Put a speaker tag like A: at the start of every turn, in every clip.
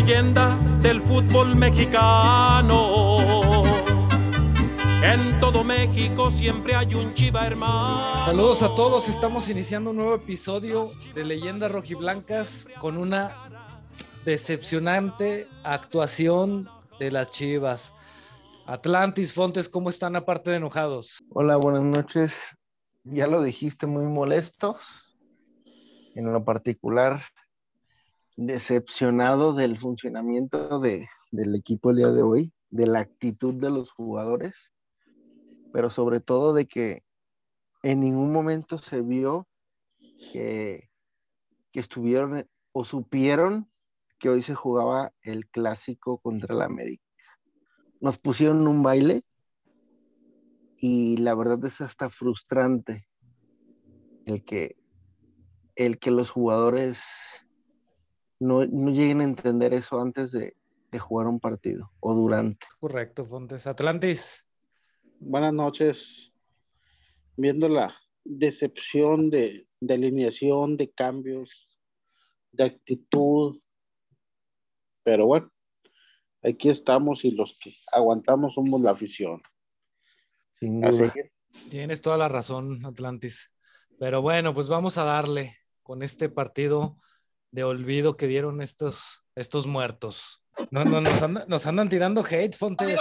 A: leyenda del fútbol mexicano. En todo México siempre hay un chiva hermano.
B: Saludos a todos, estamos iniciando un nuevo episodio de Leyendas Rojiblancas con una decepcionante actuación de las chivas. Atlantis, Fontes, ¿cómo están aparte de enojados?
C: Hola, buenas noches. Ya lo dijiste, muy molestos. En lo particular, decepcionado del funcionamiento de, del equipo el día de hoy, de la actitud de los jugadores, pero sobre todo de que en ningún momento se vio que, que estuvieron o supieron que hoy se jugaba el clásico contra el América. Nos pusieron un baile y la verdad es hasta frustrante el que, el que los jugadores no, lleguen a entender eso antes de, jugar un partido o durante.
B: Correcto, Fontes. Atlantis.
D: Buenas noches. Viendo la decepción de, de alineación, de cambios, de actitud. Pero bueno, aquí estamos y los que aguantamos somos la afición.
C: Sin duda.
B: Tienes toda la razón, Atlantis. Pero bueno, pues vamos a darle con este partido de olvido que dieron estos, estos muertos. No, no, nos, andan tirando hate, Fontes.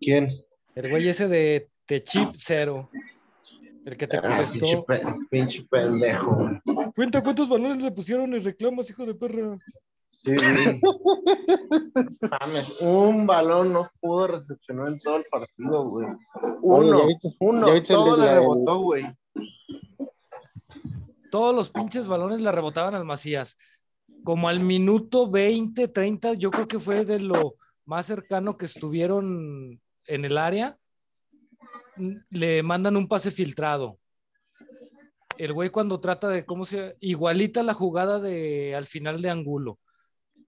C: ¿Quién?
B: El güey ese de Techip Cero. El que te ah, contestó.
C: pinche, pendejo.
B: Cuenta cuántos balones le pusieron y reclamas, hijo de perra.
C: Sí, un balón no pudo recepcionar en todo el partido, güey. Uno, uno, todo le rebotó, güey
B: todos los pinches balones la rebotaban al Macías. Como al minuto 20, 30, yo creo que fue de lo más cercano que estuvieron en el área. Le mandan un pase filtrado. El güey cuando trata de cómo se igualita la jugada de al final de Angulo.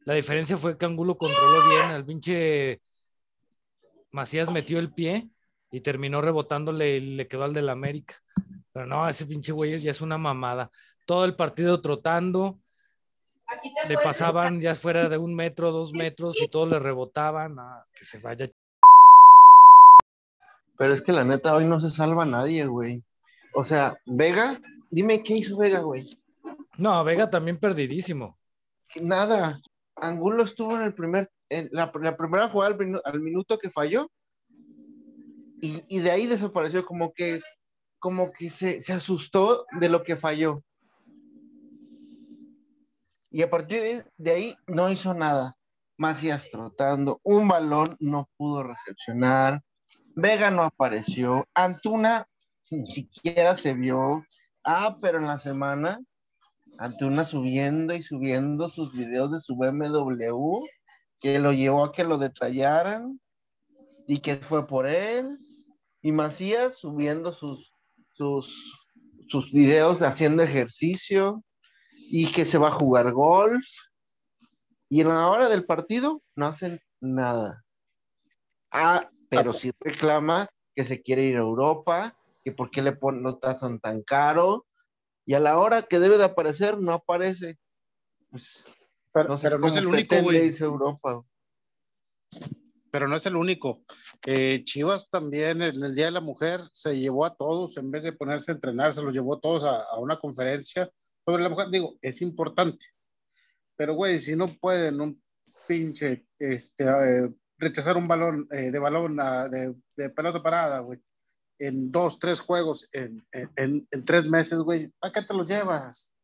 B: La diferencia fue que Angulo controló bien, al pinche Macías metió el pie y terminó rebotándole y le quedó al del América. Pero no, ese pinche güey ya es una mamada. Todo el partido trotando. Le pasaban ya fuera de un metro, dos metros y todo le rebotaban. Ah, que se vaya.
C: Pero es que la neta hoy no se salva nadie, güey. O sea, Vega, dime qué hizo Vega, güey.
B: No, Vega también perdidísimo.
C: Nada. Angulo estuvo en el primer, en la, primera jugada al, minuto que falló. Y, y, de ahí desapareció como que como que se, asustó de lo que falló. Y a partir de ahí no hizo nada. Macías trotando, un balón no pudo recepcionar, Vega no apareció, Antuna ni siquiera se vio. Ah, pero en la semana, Antuna subiendo y subiendo sus videos de su BMW, que lo llevó a que lo detallaran y que fue por él. Y Macías subiendo sus, sus, sus videos haciendo ejercicio y que se va a jugar golf. Y en la hora del partido no hacen nada. Ah, pero sí reclama que se quiere ir a Europa, que por qué le ponen, no tasan tan caro. Y a la hora que debe de aparecer, no aparece. Pues,
D: pero, no, pero no es el único, güey.
C: Europa
D: pero no es el único. Eh, Chivas también en el Día de la Mujer se llevó a todos, en vez de ponerse a entrenar, se los llevó a todos a, una conferencia sobre la mujer. Digo, es importante, pero güey, si no pueden un pinche, este, eh, rechazar un balón eh, de balón ah, de, de, pelota parada, güey, en dos, tres juegos, en, en, en tres meses, güey, ¿para qué te los llevas?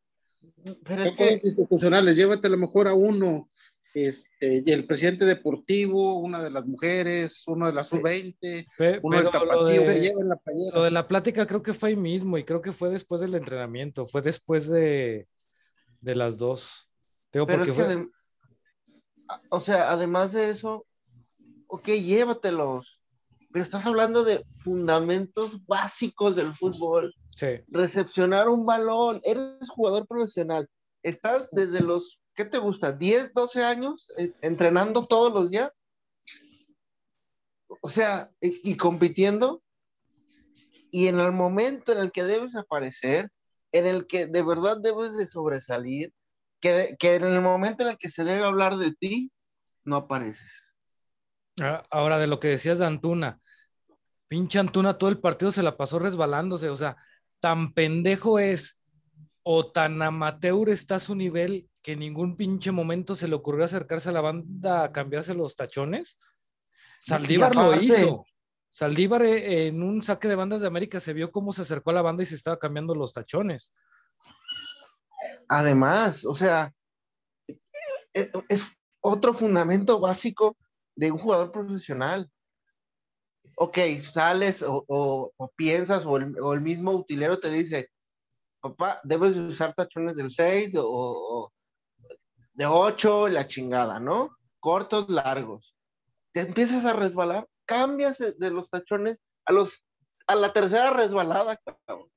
D: Pero es que... institucionales, llévate a lo mejor a uno este, y el presidente deportivo, una de las mujeres, uno de la sub-20, uno del tapatío
B: que lleva la Lo de la plática creo que fue ahí mismo y creo que fue después del entrenamiento, fue después de, de las dos.
C: Pero es que o sea, además de eso, ok, llévatelos, pero estás hablando de fundamentos básicos del fútbol.
B: Sí.
C: Recepcionar un balón, eres jugador profesional, estás desde los ¿qué te gusta? ¿10, 12 años eh, entrenando todos los días? O sea, y, compitiendo. Y en el momento en el que debes aparecer, en el que de verdad debes de sobresalir, que, que en el momento en el que se debe hablar de ti, no apareces.
B: Ah, Ahora, de lo que decías de Antuna, pinche Antuna todo el partido se la pasó resbalándose, o sea, tan pendejo es o tan amateur está su nivel que en ningún pinche momento se le ocurrió acercarse a la banda a cambiarse los tachones. Saldívar lo hizo. Saldívar eh, en un saque de bandas de América se vio cómo se acercó a la banda y se estaba cambiando los tachones.
C: Además, o sea, e- es otro fundamento básico de un jugador profesional. Ok, sales o, o- o piensas o el, o el mismo utilero te dice, papá, debes de usar tachones del 6 o, o de 8, la chingada, ¿no? Cortos, largos. Te empiezas a resbalar, cambias de los tachones a, los, a la tercera resbalada, cabrón.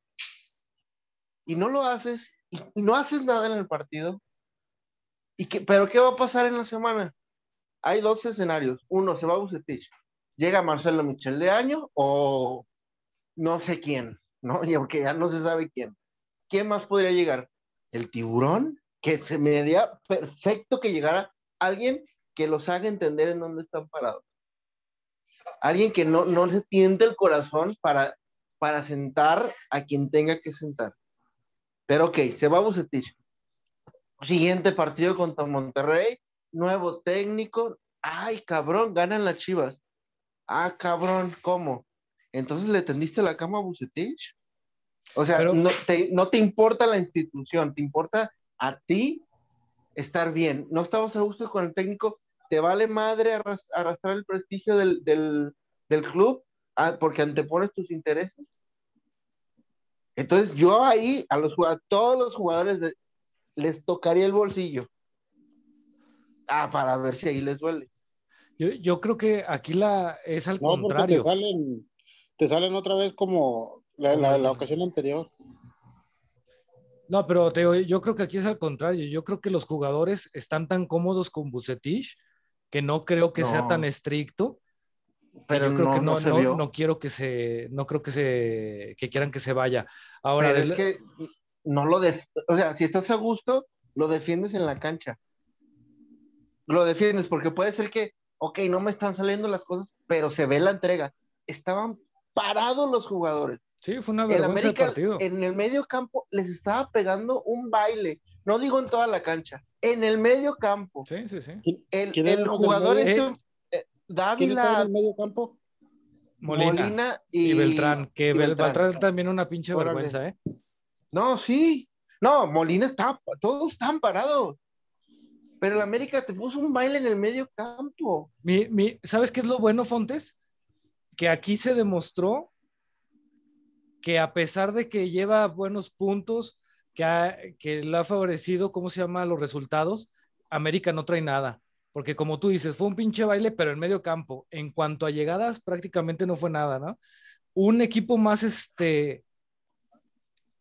C: Y no lo haces, y, y no haces nada en el partido. ¿Y qué, ¿Pero qué va a pasar en la semana? Hay dos escenarios. Uno, se va a Bucetich. Llega Marcelo Michel de año o no sé quién, ¿no? Y Porque ya no se sabe quién. ¿Quién más podría llegar? El tiburón, que se me haría perfecto que llegara alguien que los haga entender en dónde están parados. Alguien que no, no se tiente el corazón para, para sentar a quien tenga que sentar. Pero ok, se va Bucetich. Siguiente partido contra Monterrey, nuevo técnico. Ay, cabrón, ganan las chivas. Ah, cabrón, ¿cómo? Entonces le tendiste la cama a Bucetich. O sea,
B: Pero-
C: no, te, no te importa la institución, te importa a ti estar bien. No estabas a gusto con el técnico, te vale madre arras- arrastrar el prestigio del, del- del club ah, porque antepones tus intereses. Entonces yo ahí a, los, a todos los jugadores de- les tocaría el bolsillo. Ah, para ver si ahí les duele.
B: Yo, yo creo que aquí la es al
D: No, porque te
B: contrario.
D: salen, te salen otra vez como la, la- la ocasión anterior.
B: No, pero te digo, yo creo que aquí es al contrario. Yo creo que los jugadores están tan cómodos con Bucetich que no creo que sea tan estricto.
C: Pero
B: yo creo
C: no,
B: que no,
C: no se
B: no-
C: vio.
B: no quiero que se, no creo que se, que quieran que se vaya. Ahora,
C: Pero es que no lo def o sea, si estás a gusto, lo defiendes en la cancha. Lo defiendes porque puede ser que, ok, no me están saliendo las cosas, pero se ve la entrega. Estaban parados los jugadores.
B: Sí, fue una
C: El
B: vergüenza
C: América
B: partido.
C: en el medio campo les estaba pegando un baile. No digo en toda la cancha, en el medio campo.
B: Sí, sí, sí.
C: El,
D: ¿Quién
C: el jugador
D: medio?
C: este,
B: Eh,
D: ¿Quién estaba en
C: Dávila,
D: el medio campo?
B: Molina,
C: Molina, y,
B: y, Beltrán, que
C: y Beltrán.
B: Beltrán también una pinche
C: Órale.
B: vergüenza, ¿eh?
C: No, sí. No, Molina está, todos están parados. Pero el América te puso un baile en el medio campo.
B: Mi, mi- ¿Sabes qué es lo bueno, Fontes? Que aquí se demostró que a pesar de que lleva buenos puntos, que, que le ha favorecido, ¿cómo se llama?, los resultados, América no trae nada. Porque como tú dices, fue un pinche baile, pero en medio campo. En cuanto a llegadas, prácticamente no fue nada, ¿no? Un equipo más, este,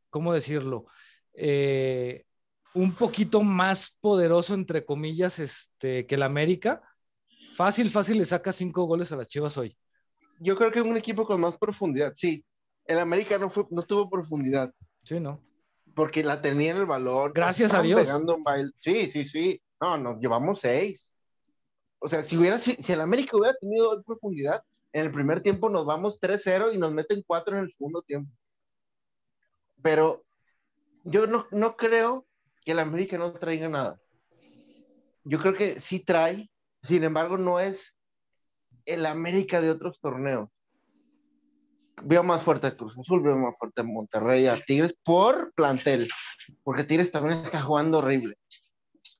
B: ¿cómo decirlo? Eh, un poquito más poderoso, entre comillas, este, que el América. Fácil, fácil le saca cinco goles a las Chivas hoy.
C: Yo creo que un equipo con más profundidad, sí. El América no, fue, no tuvo profundidad
B: Sí, ¿no?
C: porque la tenía en el valor.
B: Gracias a Dios.
C: pegando un baile. Sí, sí, sí. No, nos llevamos seis. O sea, si, hubiera, si, si el América hubiera tenido profundidad, en el primer tiempo nos vamos 3-0 y nos meten 4 en el segundo tiempo. Pero yo no, no creo que el América no traiga nada. Yo creo que sí trae, sin embargo, no es el América de otros torneos. Veo más fuerte a Cruz Azul, veo más fuerte a Monterrey, a Tigres por plantel, porque Tigres también está jugando horrible.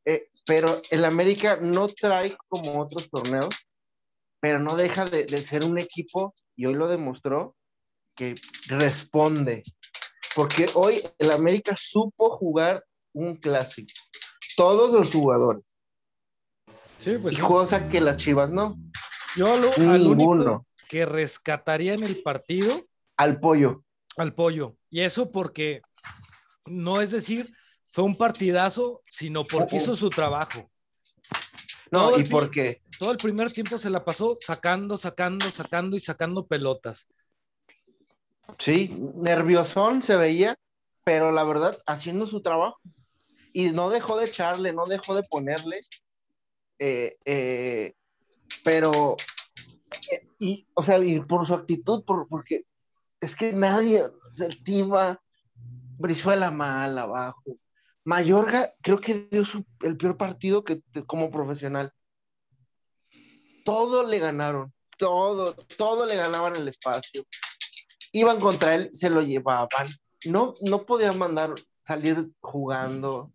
C: Eh, pero el América no trae como otros torneos, pero no deja de, de ser un equipo, y hoy lo demostró, que responde. Porque hoy el América supo jugar un clásico. Todos los jugadores.
B: Sí, pues
C: y cosa que las Chivas no.
B: yo lo, al único
C: Ninguno.
B: Que rescataría en el partido
C: Al pollo.
B: al pollo. Y eso porque no es decir, fue un partidazo, sino porque hizo su trabajo.
C: No,
B: Todo
C: y
B: el pi-
C: porque
B: Todo el primer tiempo se la pasó sacando, sacando, sacando y sacando pelotas.
C: sí, nerviosón se veía, pero la verdad, haciendo su trabajo. y no dejó de echarle, no dejó de ponerle, eh, eh, pero, y, o sea, y por su actitud, por, porque es que nadie, el Brizuela mal abajo. Mayorga creo que dio su- el peor partido que como profesional. Todo le ganaron, todo, todo le ganaban el espacio. Iban contra él, se lo llevaban. No, no podían mandar salir jugando.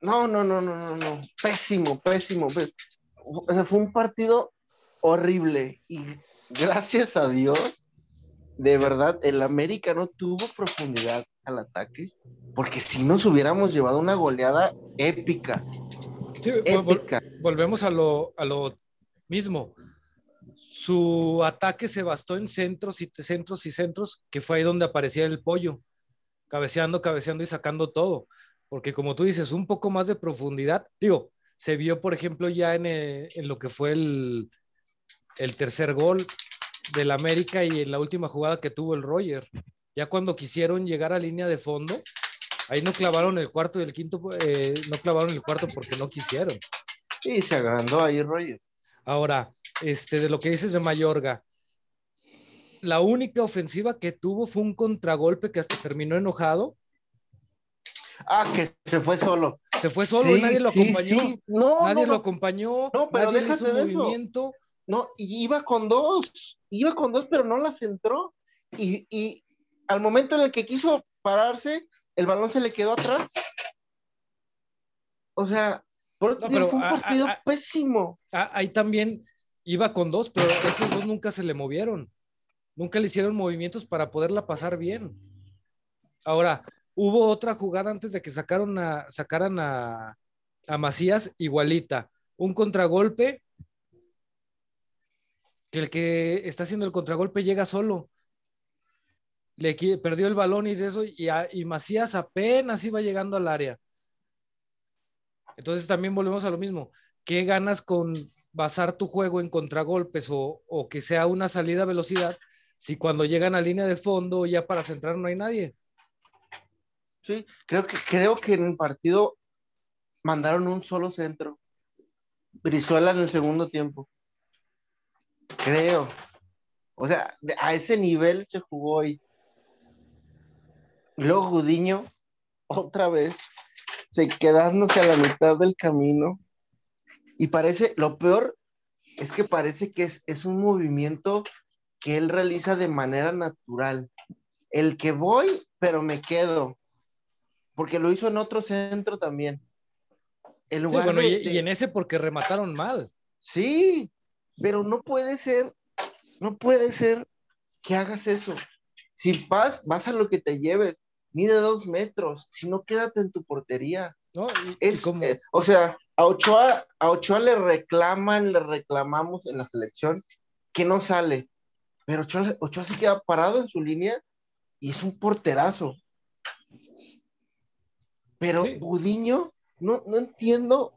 C: No, no, no, no, no, no. Pésimo, pésimo. pés- O sea, fue un partido horrible. Y gracias a Dios, de verdad, el América no tuvo profundidad al ataque. Porque si nos hubiéramos llevado una goleada épica,
B: Sí, vol- vol-
C: épica.
B: volvemos a lo, a lo mismo. Su ataque se bastó en centros y centros y centros, que fue ahí donde aparecía el pollo, cabeceando, cabeceando y sacando todo. Porque como tú dices, un poco más de profundidad. Digo, se vio, por ejemplo, ya en, eh, en lo que fue el, el tercer gol del América y en la última jugada que tuvo el Roger. Ya cuando quisieron llegar a línea de fondo, ahí no clavaron el cuarto y el quinto, eh, no clavaron el cuarto porque no quisieron.
C: Y se agrandó ahí Roger.
B: Ahora, este, de lo que dices de Mayorga, la única ofensiva que tuvo fue un contragolpe que hasta terminó enojado.
C: Ah, que se fue solo.
B: Se fue solo y
C: Sí,
B: nadie lo
C: sí,
B: acompañó.
C: sí. No,
B: nadie
C: no,
B: lo acompañó.
C: No, pero
B: nadie
C: déjate
B: hizo
C: de eso. No, iba con dos, iba con dos, pero no las entró. Y, y al momento en el que quiso pararse, el balón se le quedó atrás. O sea,
B: No, pero
C: fue un
B: a-
C: partido
B: a-
C: pésimo.
B: Ah, ahí también iba con dos, pero esos dos nunca se le movieron. Nunca le hicieron movimientos para poderla pasar bien. Ahora, hubo otra jugada antes de que sacaron a, sacaran a, a Macías, igualita. Un contragolpe, que el que está haciendo el contragolpe llega solo. Le perdió el balón y eso, y Macías apenas iba llegando al área. Entonces también volvemos a lo mismo. ¿Qué ganas con basar tu juego en contragolpes o, o que sea una salida a velocidad si cuando llegan a línea de fondo ya para centrar no hay nadie?
C: Sí, creo que, creo que en el partido mandaron un solo centro. Brizuela en el segundo tiempo. Creo. O sea, a ese nivel se jugó hoy. Luego Gudiño, otra vez, se quedándose a la mitad del camino. Y parece, lo peor es que parece que es, es un movimiento que él realiza de manera natural. El que voy, pero me quedo. Porque lo hizo en otro centro también.
B: Sí,
C: lugar
B: bueno,
C: de-
B: y,
C: de-
B: y en ese porque remataron mal.
C: Sí, pero no puede ser, no puede ser que hagas eso. Si vas, vas a lo que te lleves, mide dos metros, si no, quédate en tu portería.
B: ¿no? Y-
C: Es,
B: como-
C: eh, o sea, a Ochoa, a Ochoa le reclaman, le reclamamos en la selección que no sale, pero Ochoa, Ochoa se queda parado en su línea y es un porterazo. Pero
B: Sí.
C: Budiño, no, no entiendo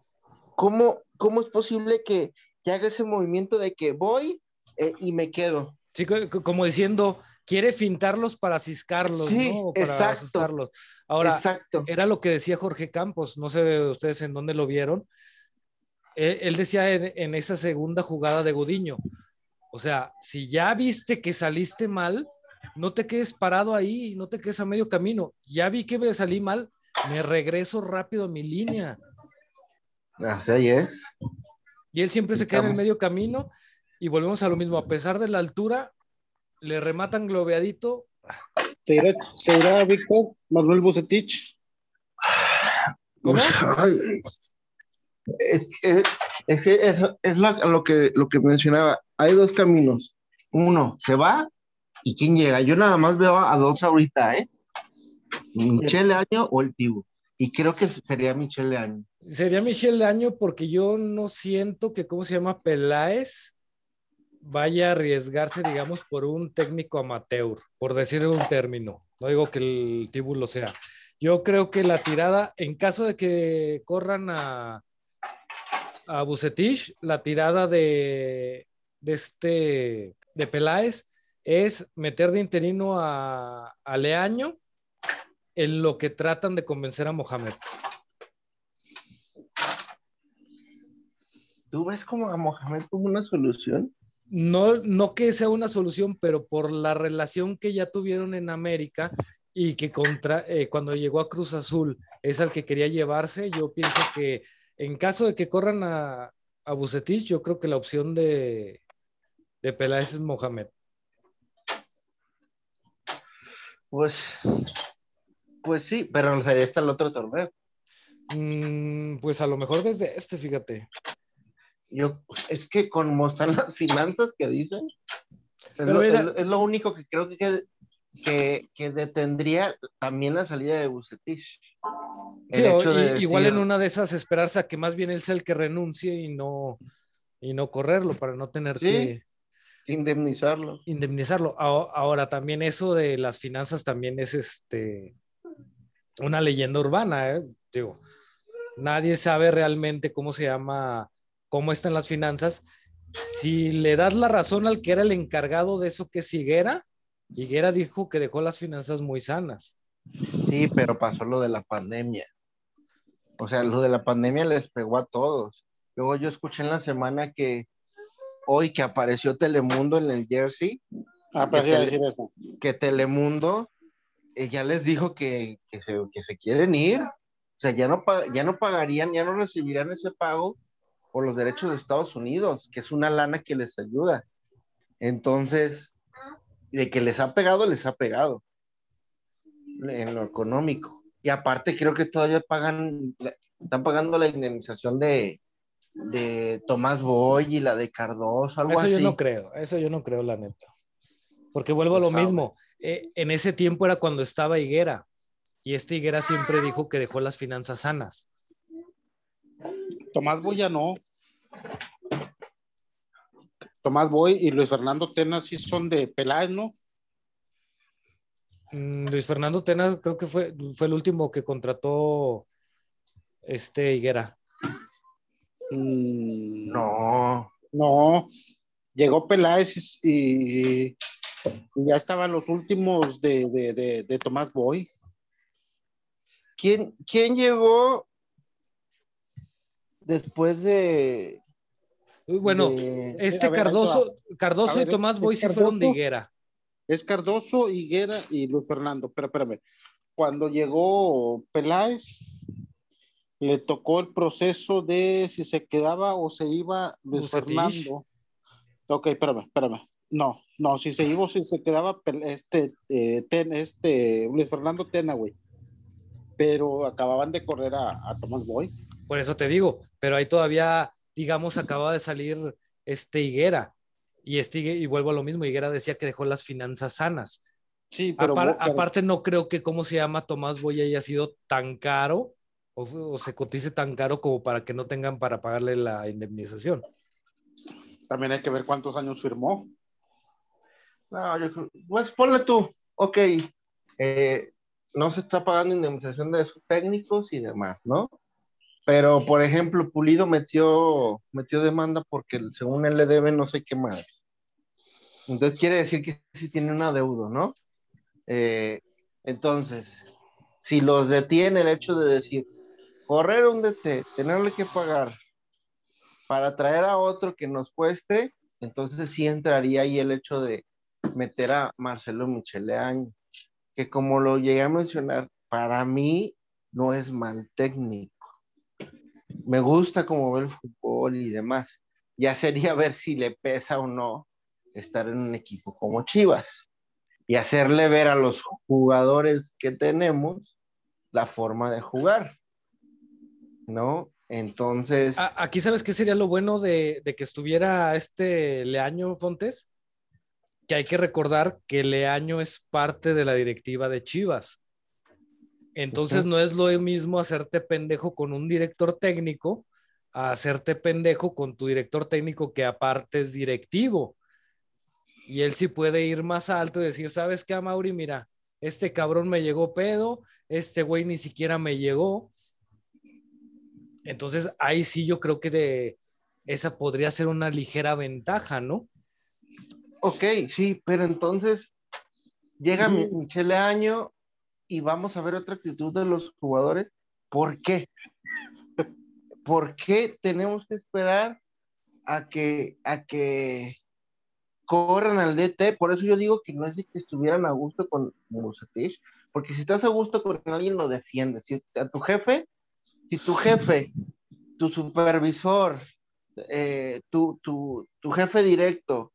C: cómo, cómo es posible que, que haga ese movimiento de que voy eh, y me quedo.
B: sí, co- co- como diciendo, quiere fintarlos para ciscarlos,
C: Sí,
B: ¿no? Para
C: exacto.
B: asustarlos. Ahora,
C: Exacto.
B: era lo que decía Jorge Campos, no sé ustedes en dónde lo vieron. Él, él decía en, en esa segunda jugada de Godiño, o sea, si ya viste que saliste mal, no te quedes parado ahí, no te quedes a medio camino. Ya vi que me salí mal, me regreso rápido a mi línea.
C: Así es.
B: Y él siempre se queda en el medio camino y volvemos a lo mismo, a pesar de la altura, le rematan globeadito.
D: ¿Se irá, se irá Víctor Manuel Bucetich?
B: ¿Cómo?
C: Ay, es, que- es que es lo, lo que, lo que mencionaba. Hay dos caminos. Uno, se va y quién llega. Yo nada más veo a dos ahorita, ¿eh? Michelle Año o el Tibu. Y creo que sería Michelle Año.
B: Sería Michelle Año porque yo no siento que, ¿cómo se llama? Peláez vaya a arriesgarse, digamos, por un técnico amateur, por decir un término. No digo que el Tibu lo sea. Yo creo que la tirada, en caso de que corran a, a Bucetich, la tirada de, de este de Peláez es meter de interino a Leaño en lo que tratan de convencer a Mohamed.
C: ¿Tú ves como a Mohamed como una solución?
B: No, no que sea una solución, pero por la relación que ya tuvieron en América y que contra, eh, cuando llegó a Cruz Azul es al que quería llevarse, yo pienso que en caso de que corran a, a Bucetich, yo creo que la opción de, de Peláez es Mohamed.
C: Pues, pues sí, pero sería hasta el otro torneo.
B: Mm, pues a lo mejor desde este, fíjate.
C: Yo, es que como están las finanzas que dicen, es, lo, es- único que creo que, que, que detendría también la salida de Bucetich.
B: Sí,
C: El
B: o-
C: hecho de
B: y- igual en una de esas esperarse a que más bien él sea el que renuncie y no, y no correrlo para no tener
C: Sí.
B: que
C: indemnizarlo.
B: indemnizarlo. Ahora también eso de las finanzas también es este una leyenda urbana, ¿eh? Digo, nadie sabe realmente cómo se llama, cómo están las finanzas. Si le das la razón al que era el encargado de eso, que es Higuera, Higuera dijo que dejó las finanzas muy sanas.
C: Sí, pero pasó lo de la pandemia. O sea, lo de la pandemia les pegó a todos. Luego yo escuché en la semana que hoy que apareció Telemundo en el Jersey,
D: Ah, pero sí
C: Tele-
D: decir eso.
C: que Telemundo ya les dijo que, que se, que se quieren ir. O sea, ya no, ya no pagarían, ya no recibirían ese pago por los derechos de Estados Unidos, que es una lana que les ayuda. Entonces, de que les ha pegado, les ha pegado en lo económico. Y aparte creo que todavía pagan, están pagando la indemnización de, de Tomás Boy y la de Cardoso, algo
B: Eso
C: así.
B: yo no creo, eso yo no creo, la neta. Porque vuelvo a lo
C: sabe.
B: mismo. Eh, en ese tiempo era cuando estaba Higuera. Y este Higuera siempre dijo que dejó las finanzas sanas.
D: Tomás Boya no. Tomás Boy y Luis Fernando Tena sí son de Peláez, ¿no?
B: Mm, Luis Fernando Tena creo que fue, fue el último que contrató este Higuera.
D: Mm,
C: No,
D: No, llegó Peláez y, y ya estaban los últimos de, de, de, de Tomás Boy.
C: ¿Quién, quién llegó después de.
B: Bueno,
C: de-
B: este
D: ver,
B: Cardoso, Cardoso
D: A ver,
B: y Tomás
D: ¿es
B: Boy sí fueron de? Higuera.
D: Es Cardoso, Higuera y Luis Fernando. Pero espérame, cuando llegó Peláez, le tocó el proceso de si se quedaba o se iba Luis
B: Bucetich.
D: Fernando. Ok, espérame, espérame. No, no, si se iba si se quedaba este, eh, Ten- este Luis Fernando Tena, güey. Pero acababan de correr a, a Tomás Boy.
B: Por eso te digo, pero ahí todavía, digamos, acaba de salir este Higuera. Y, este, y vuelvo a lo mismo, Higuera decía que dejó las finanzas sanas.
D: Sí, pero,
B: Apar-
D: Bo- pero-
B: aparte, no creo que, ¿cómo se llama? Tomás Boy haya sido tan caro o, o se cotice tan caro como para que no tengan para pagarle la indemnización.
D: también hay que ver cuántos años firmó.
C: No, Pues ponle tú. Ok. eh, no se está pagando indemnización de sus técnicos y demás, ¿no? Pero, por ejemplo, Pulido metió, metió demanda porque según él le debe no sé qué madre. Entonces quiere decir que sí tiene un adeudo, ¿no? Eh, entonces, si los detiene el hecho de decir, correr un DT, tenerle que pagar para traer a otro que nos cueste, entonces sí entraría ahí el hecho de meter a Marcelo Micheleaño, que como lo llegué a mencionar, para mí no es mal técnico. Me gusta cómo ve el fútbol y demás. Ya sería ver si le pesa o no estar en un equipo como Chivas y hacerle ver a los jugadores que tenemos la forma de jugar. ¿No? Entonces,
B: aquí, ¿sabes qué sería lo bueno de, de que estuviera este Leaño Fontes? Que hay que recordar que Leaño es parte de la directiva de Chivas. Entonces no es lo mismo hacerte pendejo con un director técnico a hacerte pendejo con tu director técnico que aparte es directivo. Y él sí puede ir más alto y decir, ¿sabes qué, Mauri? Mira, este cabrón me llegó pedo, este güey ni siquiera me llegó. Entonces ahí sí yo creo que de esa podría ser una ligera ventaja, ¿no?
C: Ok, sí, pero entonces llega Mi- Michele Año y vamos a ver otra actitud de los jugadores. ¿Por qué? ¿Por qué tenemos que esperar a que, a que corran al DT? Por eso yo digo que no es de que estuvieran a gusto con Bucetich, porque si estás a gusto con alguien lo defiende. Si a tu jefe, si tu jefe, tu supervisor, eh, tu, tu, tu jefe directo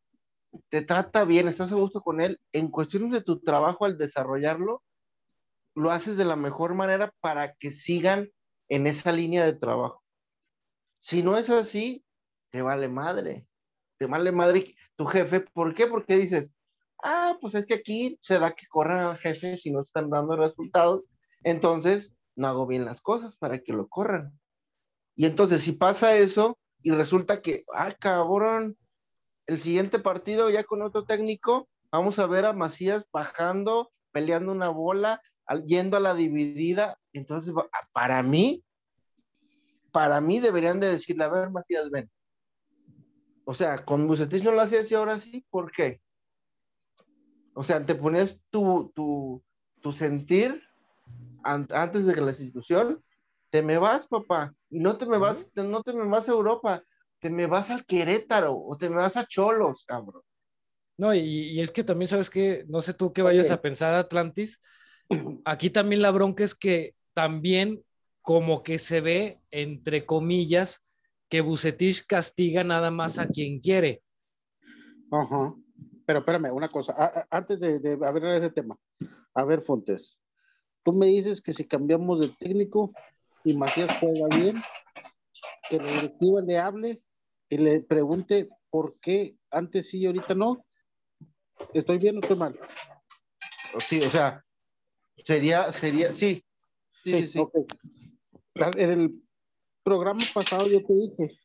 C: te trata bien, estás a gusto con él, en cuestiones de tu trabajo al desarrollarlo, lo haces de la mejor manera para que sigan en esa línea de trabajo. Si no es así, te vale madre. Te vale madre tu jefe. ¿Por qué? Porque dices, ah, pues es que aquí se da que corran al jefe si no están dando resultados. Entonces, no hago bien las cosas para que lo corran. Y entonces, si pasa eso y resulta que, ah, cabrón, el siguiente partido ya con otro técnico, vamos a ver a Macías bajando, peleando una bola, yendo a la dividida. Entonces, para mí, para mí deberían de decirle, a ver, Macías, ven. O sea, con Bucetich no lo hacías y ahora sí, ¿por qué? O sea, te ponías tu, tu, tu sentir antes de que la institución, te me vas, papá, y no te me vas, no te me vas a Europa, te me vas al Querétaro o te me vas a Cholos, cabrón.
B: No, y, y es que también sabes que, no sé tú qué vayas a pensar, Atlantis, Aquí también la bronca es que también como que se ve, entre comillas, que Bucetich castiga nada más a quien quiere.
D: Ajá. Pero espérame, una cosa, antes de, de abrir ese tema. A ver, Fontes, tú me dices que si cambiamos de técnico y Macías juega bien, que la directiva le hable y le pregunte por qué antes sí y ahorita no. ¿Estoy bien o estoy mal?
C: Sí, o sea, Sería, sería, sí. Sí, sí, sí.
D: En el programa pasado yo te dije,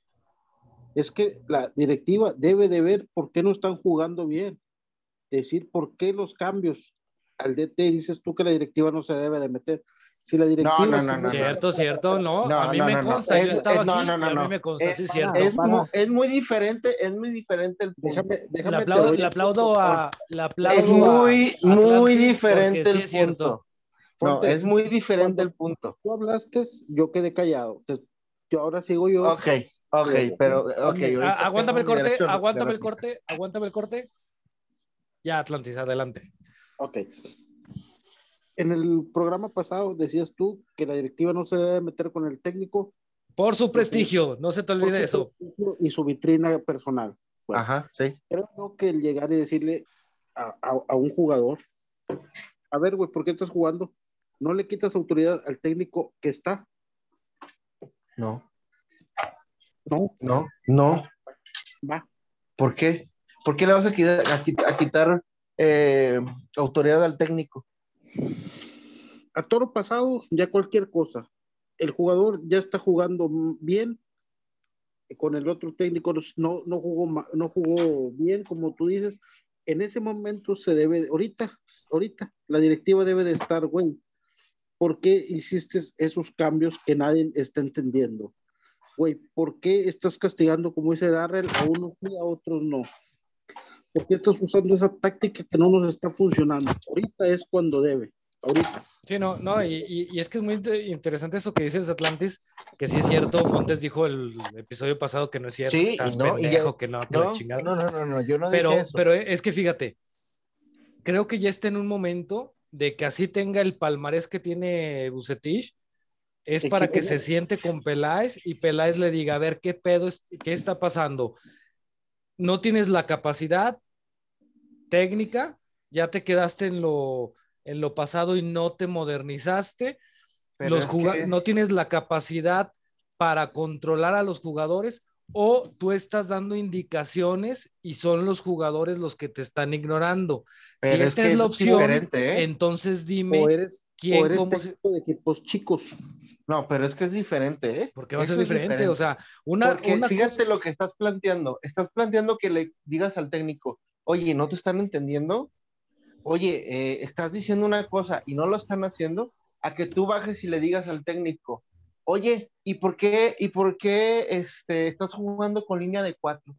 D: es que la directiva debe de ver por qué no están jugando bien. Decir por qué los cambios al DT, dices tú que la directiva no se debe de meter. Si la directiva
C: no, no, no,
B: no, Cierto, cierto, no. a mí me consta, yo estaba aquí, a mí me consta, sí, cierto.
C: Es, muy, es muy diferente, es muy diferente el
D: punto. Déjame, déjame
B: le aplaudo, le aplaudo a... Le aplaudo
C: es muy, a muy diferente el sí punto. No, es muy diferente el punto.
D: Tú hablaste, yo quedé callado. Yo ahora sigo yo.
C: Ok, ok, pero, ok.
B: Aguántame el corte, aguántame el corte, aguántame el corte. Ya, Atlantis, adelante.
D: Ok. En el programa pasado decías tú que la directiva no se debe meter con el técnico.
B: Por su prestigio, no se te olvide eso.
D: Y su vitrina personal.
C: Ajá, sí.
D: Creo que el llegar y decirle a, a un jugador, a ver, güey, ¿por qué estás jugando? no le quitas autoridad al técnico que está.
C: No.
D: No.
C: No, no.
D: Va.
C: ¿Por qué? ¿Por qué le vas a quitar, a quitar eh, autoridad al técnico?
D: A toro pasado, ya cualquier cosa. El jugador ya está jugando bien. Con el otro técnico no, no, jugó, no jugó bien, como tú dices. En ese momento se debe, ahorita, ahorita, la directiva debe de estar, güey, ¿por qué hiciste esos cambios que nadie está entendiendo? Güey, ¿por qué estás castigando, como dice Darrell, a unos sí, a otros no? ¿Por qué estás usando esa táctica que no nos está funcionando? Ahorita es cuando debe, ahorita.
B: Sí, no, no, y, y, es que es muy interesante eso que dices, Atlantis, que sí es cierto, Fontes dijo el episodio pasado que no es cierto,
C: sí, estás no, pendejo,
B: que no, que
C: no,
B: chingada.
C: no, no, no, no, yo no
B: pero,
C: dije eso.
B: Pero es que fíjate, creo que ya está en un momento de que así tenga el palmarés que tiene Bucetich, es para que se siente con Peláez y Peláez le diga, a ver, ¿qué pedo, es, qué está pasando? No tienes la capacidad técnica, ya te quedaste en lo, en lo pasado y no te modernizaste, los que... no tienes la capacidad para controlar a los jugadores o tú estás dando indicaciones y son los jugadores los que te están ignorando.
C: Pero
B: si
C: es
B: esta
C: que
B: es la opción,
C: ¿eh?
B: entonces dime
D: O eres,
B: quién,
D: o eres
B: cómo
D: de equipos chicos.
C: No, pero es que es diferente, ¿eh?
B: ¿Por qué va a ser
C: es
B: diferente? O sea, una,
C: Porque
B: una
C: fíjate
B: cosa-
C: lo que estás planteando. Estás planteando que le digas al técnico, oye, ¿no te están entendiendo? Oye, eh, estás diciendo una cosa y no lo están haciendo, a que tú bajes y le digas al técnico, oye, ¿y por qué, y por qué este, estás jugando con línea de cuatro?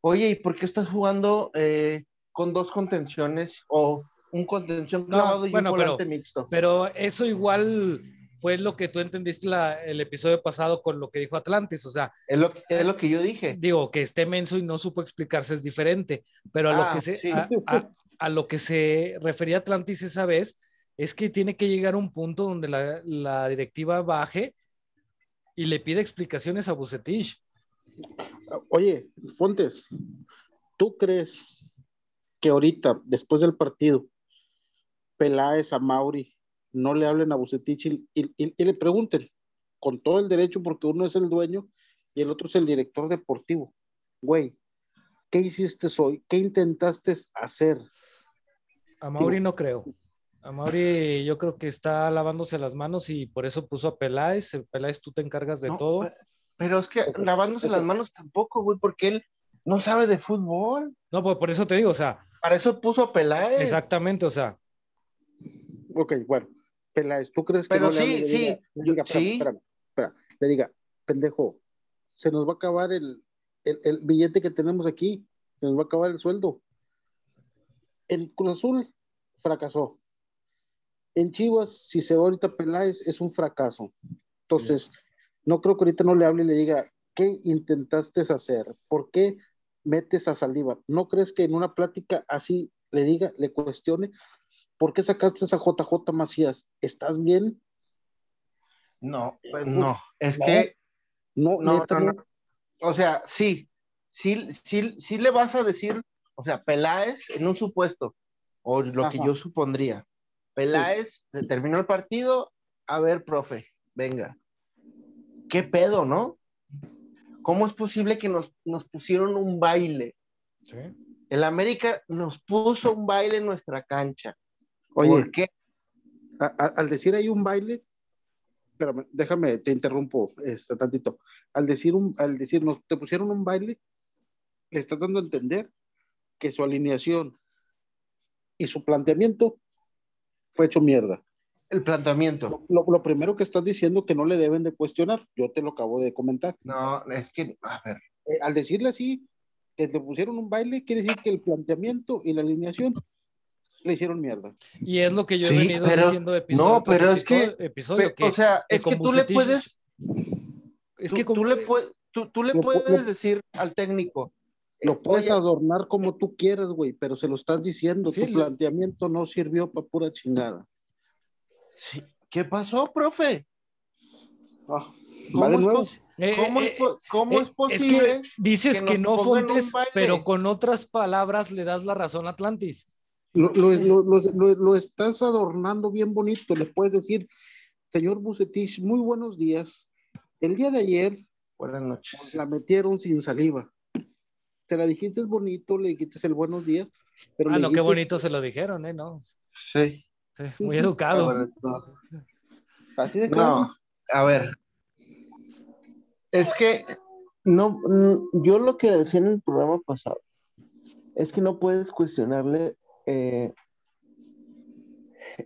C: Oye, ¿y por qué estás jugando eh, con dos contenciones o un contención
B: No,
C: clavado y
B: bueno,
C: un
B: pero-
C: volante mixto.
B: Pero eso igual fue lo que tú entendiste la- el episodio pasado con lo que dijo Atlantis. O sea,
C: Es lo, que- es lo que yo dije.
B: digo, que esté menso y no supo explicarse es diferente, pero a lo
C: Ah,
B: que se,
C: sí.
B: a, a- a lo que se refería Atlantis esa vez es que tiene que llegar a un punto donde la, la directiva baje y le pide explicaciones a Bucetich.
D: Oye, Fontes, ¿tú crees que ahorita, después del partido, Peláez a Mauri no le hablen a Bucetich y, y- y- y le pregunten, con todo el derecho, porque uno es el dueño y el otro es el director deportivo? Güey, ¿qué hiciste hoy? ¿Qué intentaste hacer?
B: A Mauri no creo. A Mauri yo creo que está lavándose las manos y por eso puso a Peláez. El Peláez tú te encargas de
C: No,
B: todo.
C: pe- Pero es que lavándose las manos tampoco, güey, porque él no sabe de fútbol.
B: No, pues por eso te digo, o sea,
C: Para eso puso a Peláez.
B: exactamente, o sea,
D: Ok, bueno, Peláez, ¿tú crees que
C: Pero
D: no le
C: sí,
D: le
C: sí,
D: diga, le diga, espérame,
C: sí.
D: espérame, espera, le diga, pendejo, se nos va a acabar el, el, el billete que tenemos aquí, se nos va a acabar el sueldo. En Cruz Azul fracasó. En Chivas, si se va ahorita Peláez, es un fracaso. Entonces, no creo que ahorita no le hable y le diga, ¿qué intentaste hacer? ¿Por qué metes a Saldívar? ¿No crees que en una plática así le diga, le cuestione, ¿por qué sacaste esa JJ Macías? ¿Estás bien?
C: No, pues no. Es
D: No.
C: que,
D: No,
C: no,
D: neta,
C: no. O sea, sí, sí, sí, sí le vas a decir, o sea, Peláez en un supuesto, o lo que yo supondría. Peláez se terminó el partido, a ver, profe, venga. ¿Qué pedo, no? ¿Cómo es posible que nos, nos pusieron un baile?
B: ¿sí?
C: El América nos puso un baile en nuestra cancha.
D: Oye,
C: ¿Por qué?
D: a- a- al decir ahí un baile, espérame, déjame, te interrumpo este, tantito. Al decir, un, al decir, nos te pusieron un baile, le estás dando a entender que su alineación y su planteamiento fue hecho mierda.
C: El planteamiento.
D: Lo, lo primero que estás diciendo que no le deben de cuestionar, yo te lo acabo de comentar.
C: No, es que, a ver,
D: Eh, al decirle así, que le pusieron un baile, quiere decir que el planteamiento y la alineación le hicieron mierda.
B: Y es lo que yo he
C: Sí,
B: venido
C: pero-
B: diciendo episodio
C: no, pero es que-
B: episodio, que,
C: o sea, es que tú le puedes,
B: es
C: tú,
B: que
C: tú
B: como-
C: le puedes, tú, tú le
D: Lo
C: puedes
D: lo-
C: decir al técnico.
D: Lo
C: eh,
D: puedes
C: oye,
D: adornar como tú quieras, güey, pero se lo estás diciendo.
B: Sí,
D: tu planteamiento no sirvió para pura chingada.
C: sí, ¿Qué pasó, profe?
D: Ah,
C: ¿Cómo
D: va de
C: es
D: nuevo.
B: Eh,
C: ¿Cómo,
B: eh,
C: es, cómo
B: eh,
C: es posible?
B: que dices
C: que
B: no Fontes, pero con otras palabras le das la razón a Atlantis.
D: Lo, lo- lo- lo- estás adornando bien bonito. Le puedes decir, señor Bucetich, muy buenos días. El día de ayer
C: Buenas noches.
D: la metieron sin saliva. Te la dijiste bonito, le dijiste el buenos días. Pero
B: Ah, no, qué
D: dijiste-
B: bonito se lo dijeron, ¿eh? No,
C: Sí.
B: eh, muy educado.
C: Bueno, no.
D: Así de claro.
C: No, a ver. Es que no, mm, yo lo que decía en el programa pasado es que no puedes cuestionarle eh,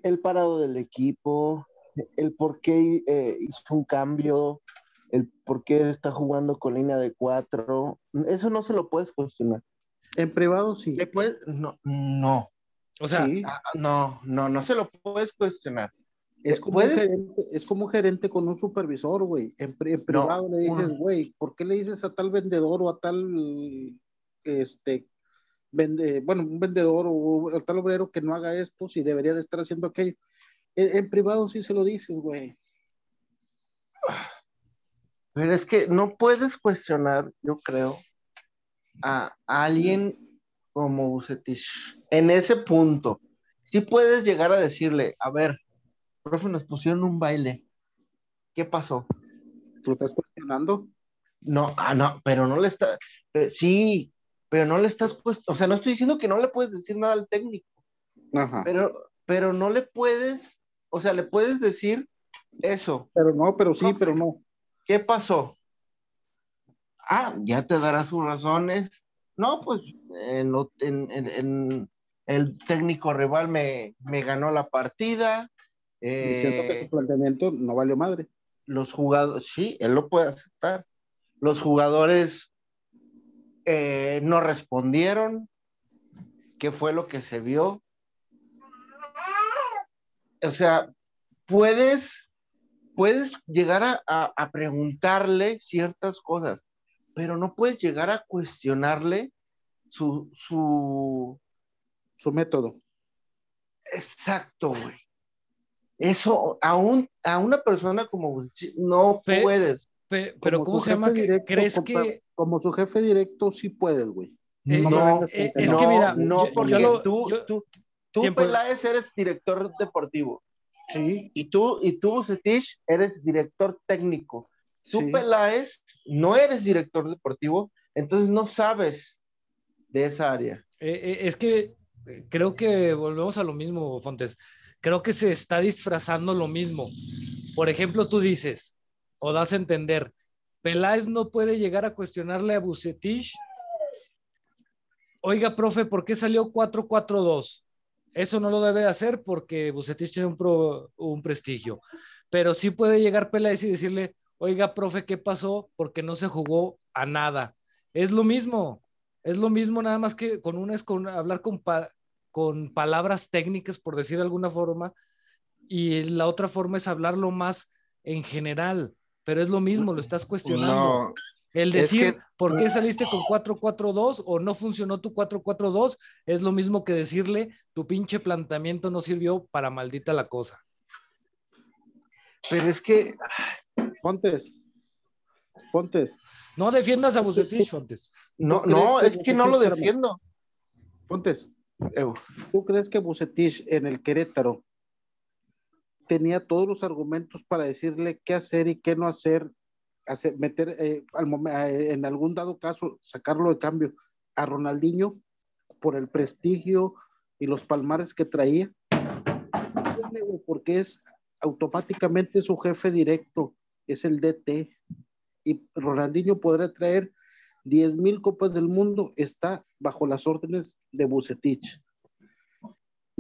C: el parado del equipo, el por qué eh, hizo un cambio, el por qué está jugando con línea de cuatro. Eso no se lo puedes cuestionar.
D: En privado sí.
C: Le puedes, no, no,
B: O sea,
D: Sí.
C: ah, no, no, no se lo puedes cuestionar.
D: Es como, un gerente, es como un gerente con un supervisor, güey. En, pri- en privado le dices, güey, ¿por qué le dices a tal vendedor o a tal, este, vende, bueno, un vendedor o a tal obrero que no haga esto si debería de estar haciendo aquello? En, en privado sí se lo dices, güey.
C: Pero es que no puedes cuestionar, yo creo, a alguien como Bucetich en ese punto. Sí puedes llegar a decirle, a ver, profe, nos pusieron un baile. ¿Qué pasó?
D: ¿Lo estás cuestionando?
C: No, ah, no, pero no le está, eh, sí, pero no le estás puesto, o sea, no estoy diciendo que no le puedes decir nada al técnico,
D: Ajá.
C: pero, pero no le puedes, o sea, le puedes decir eso.
D: Pero no, pero sí,
C: Profe.
D: pero no.
C: ¿Qué pasó? Ah, ya te dará sus razones. No, pues en, lo- en- en- en- el técnico rival me, me ganó la partida. eh,
D: Diciendo que su planteamiento no valió madre.
C: los jugadores, sí, él lo puede aceptar. Los jugadores eh, no respondieron. ¿Qué fue lo que se vio? o sea, puedes, puedes llegar a, a- a preguntarle ciertas cosas, pero no puedes llegar a cuestionarle su, su,
D: Su método.
C: exacto, güey. Eso a, un, a una persona como no
B: Fe-
C: puedes.
B: Pe- pero
D: Como
B: ¿cómo
D: su
B: se llama?
D: directo,
B: ¿Crees
D: como-
B: que
D: Como su jefe directo, sí puedes, güey.
B: Eh,
D: No
C: no,
D: me vengas
B: eh, es
D: que
C: no,
B: mira,
C: no,
B: yo-
C: porque
B: yo lo-
C: tú,
B: yo-
C: tú, tú. Peláez, eres director deportivo.
D: Sí,
C: Y tú, y tú, Bucetich, eres director técnico. Tú,
D: sí.
C: Peláez, no eres director deportivo, entonces no sabes de esa área.
B: Eh, eh, es que eh, creo que volvemos a lo mismo, Fontes. Creo que se está disfrazando lo mismo. Por ejemplo, tú dices, o das a entender, Peláez no puede llegar a cuestionarle a Bucetich. Oiga, profe, ¿por qué salió 4-4-2? Eso no lo debe de hacer porque Bucetich tiene un, un prestigio. Pero sí puede llegar Peláez y decirle, oiga, profe, ¿qué pasó? Porque no se jugó a nada. Es lo mismo. Es lo mismo, nada más que con una hablar con, con palabras técnicas, por decir de alguna forma, y la otra forma es hablarlo más en general, pero es lo mismo, lo estás cuestionando.
C: No,
B: El
C: es
B: decir,
C: que-
B: ¿por qué saliste con 4-4-2 o no funcionó tu 4-4-2? Es lo mismo que decirle, tu pinche planteamiento no sirvió para maldita la cosa.
C: pero es que
D: Fontes. Fontes.
B: No defiendas a Bucetich antes.
C: no,
D: ¿Tú crees
C: no,
D: que
C: es que no lo defiendo.
D: Fontes. ¿Tú crees que Bucetich en el Querétaro tenía todos los argumentos para decirle qué hacer y qué no hacer, hacer meter eh, al en algún dado caso, sacarlo de cambio a Ronaldinho por el prestigio y los palmares que traía? Porque es automáticamente su jefe directo, es el DT. Y Ronaldinho podrá traer 10 mil copas del mundo, está bajo las órdenes de Bucetich.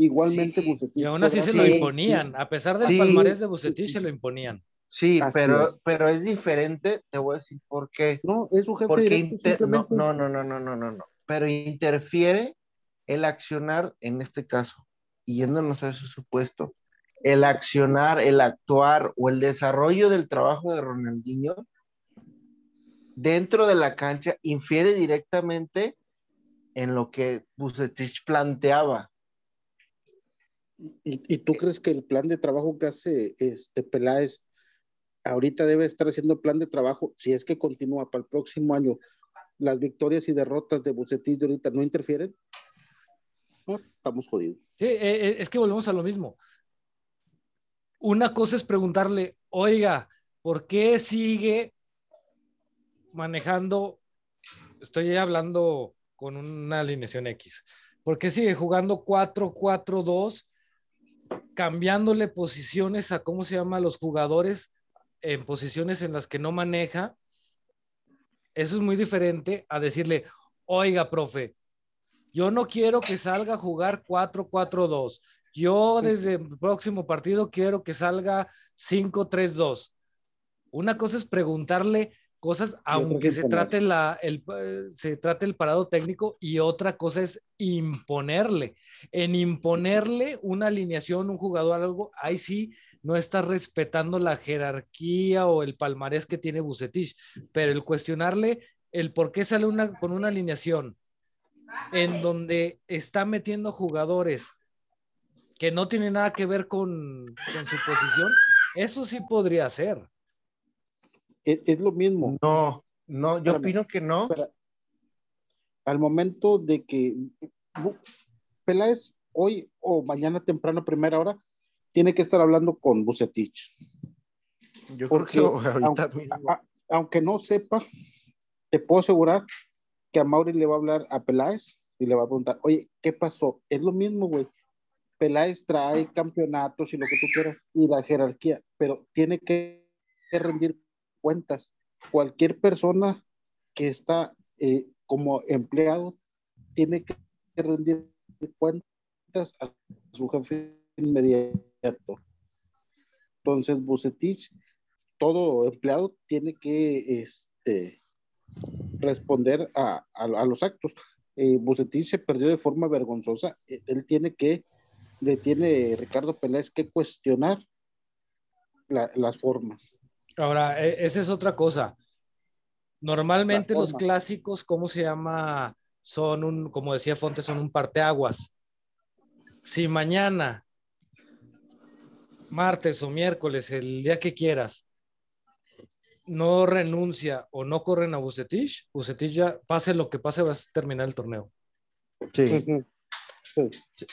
D: Igualmente
C: Sí,
D: Bucetich.
B: Y aún así se lo imponían, a pesar del
C: sí.
B: palmarés de Bucetich se lo imponían.
C: Sí,
D: Así
C: pero,
D: es.
C: pero es diferente, te voy a decir por qué.
D: No, es su jefe
C: Porque
D: directo.
C: inter- no, no, no, no, no, no, no, no. Pero interfiere el accionar en este caso, y yéndonos a ese supuesto, el accionar, el actuar o el desarrollo del trabajo de Ronaldinho dentro de la cancha infiere directamente en lo que Bucetich planteaba.
D: ¿Y, tú crees que el plan de trabajo que hace este Peláez ahorita debe estar haciendo plan de trabajo si es que continúa para el próximo año? ¿Las victorias y derrotas de Bucetich de ahorita no interfieren? Estamos jodidos.
B: Sí, eh, eh, es que volvemos a lo mismo. Una cosa es preguntarle, oiga, ¿por qué sigue manejando? Estoy hablando con una alineación X. ¿Por qué sigue jugando 4-4-2, cambiándole posiciones a cómo se llama a los jugadores en posiciones en las que no maneja? Eso es muy diferente a decirle, oiga, profe, yo no quiero que salga a jugar 4-4-2. Yo desde el próximo partido quiero que salga 5-3-2. Una cosa es preguntarle cosas, aunque se trate, la, el, eh, se trate el parado técnico, y otra cosa es imponerle. En imponerle una alineación, un jugador, algo, ahí sí no está respetando la jerarquía o el palmarés que tiene Bucetich, pero el cuestionarle el por qué sale una, con una alineación en donde está metiendo jugadores que no tienen nada que ver con, con su posición, eso sí podría ser.
D: Es, es lo mismo.
C: No, no, yo
D: Espérame.
C: opino que no.
D: Espera. Al momento de que Peláez hoy o mañana temprano, primera hora, tiene que estar hablando con Bucetich.
C: Yo
D: Porque
C: creo que ahorita
D: aunque,
C: mismo.
D: a- aunque no sepa, te puedo asegurar que a Mauri le va a hablar a Peláez y le va a preguntar, oye, ¿qué pasó? Es lo mismo, güey. Peláez trae campeonatos y lo que tú quieras y la jerarquía, pero tiene que rendir cuentas. Cualquier persona que está eh, como empleado tiene que rendir cuentas a su jefe inmediato. Entonces, Bucetich, todo empleado tiene que este, responder a, a- los actos. Eh, Bucetich se perdió de forma vergonzosa. Eh, Él tiene que le tiene Ricardo Peláez que cuestionar la- las formas.
B: Ahora, e- esa es otra cosa. Normalmente los clásicos, ¿cómo se llama? Son un, como decía Fonte, son un parteaguas. Si mañana, martes o miércoles, el día que quieras, no renuncia o no corren a Bucetich, Bucetich ya, pase lo que pase, vas a terminar el torneo.
C: Sí.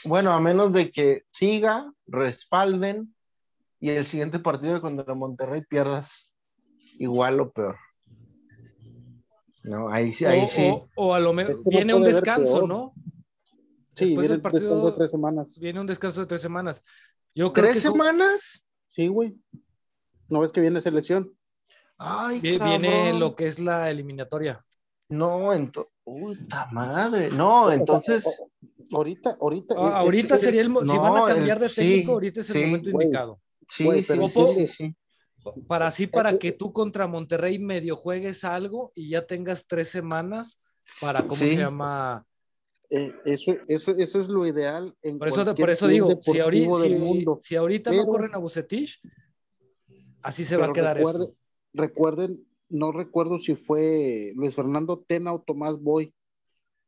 C: Bueno, a menos de que siga, respalden y el siguiente partido contra Monterrey pierdas igual o peor. No, ahí sí, ahí
B: o,
C: sí.
B: o- o a lo mejor
D: Es que no
B: viene un descanso. ¿no?
D: Sí,
B: Después
D: viene
B: del
D: el descanso
B: partido-
D: de tres semanas.
B: Viene un descanso de tres semanas. Yo creo
C: ¿Tres
B: que
C: semanas?
D: Sí, güey. ¿No ves que viene selección?
C: Ay,
B: vi- viene
C: cabrón.
B: lo que es la eliminatoria.
C: No, entonces. Puta madre. No, entonces.
D: o- ahorita, ahorita.
B: Ah, ahorita sería el mo- si
C: no,
B: van a cambiar de
C: sí,
B: técnico, ahorita es el
C: sí,
B: momento
D: güey.
B: indicado.
C: Sí, sí, sí,
B: entiende-
C: sí, sí.
B: Para así, para
D: Eh,
B: que tú contra Monterrey medio juegues algo y ya tengas tres semanas para, ¿cómo
C: Sí.
B: se llama?
D: eh, eso, eso, eso es lo ideal en
B: Por eso, por eso digo, si,
D: deportivo
B: ahori-
D: del
B: si-
D: mundo.
B: si ahorita no corren a Bucetich, así se va a quedar
D: recuerde-
B: esto.
D: Recuerden, no recuerdo si fue Luis Fernando Tena o Tomás Boy.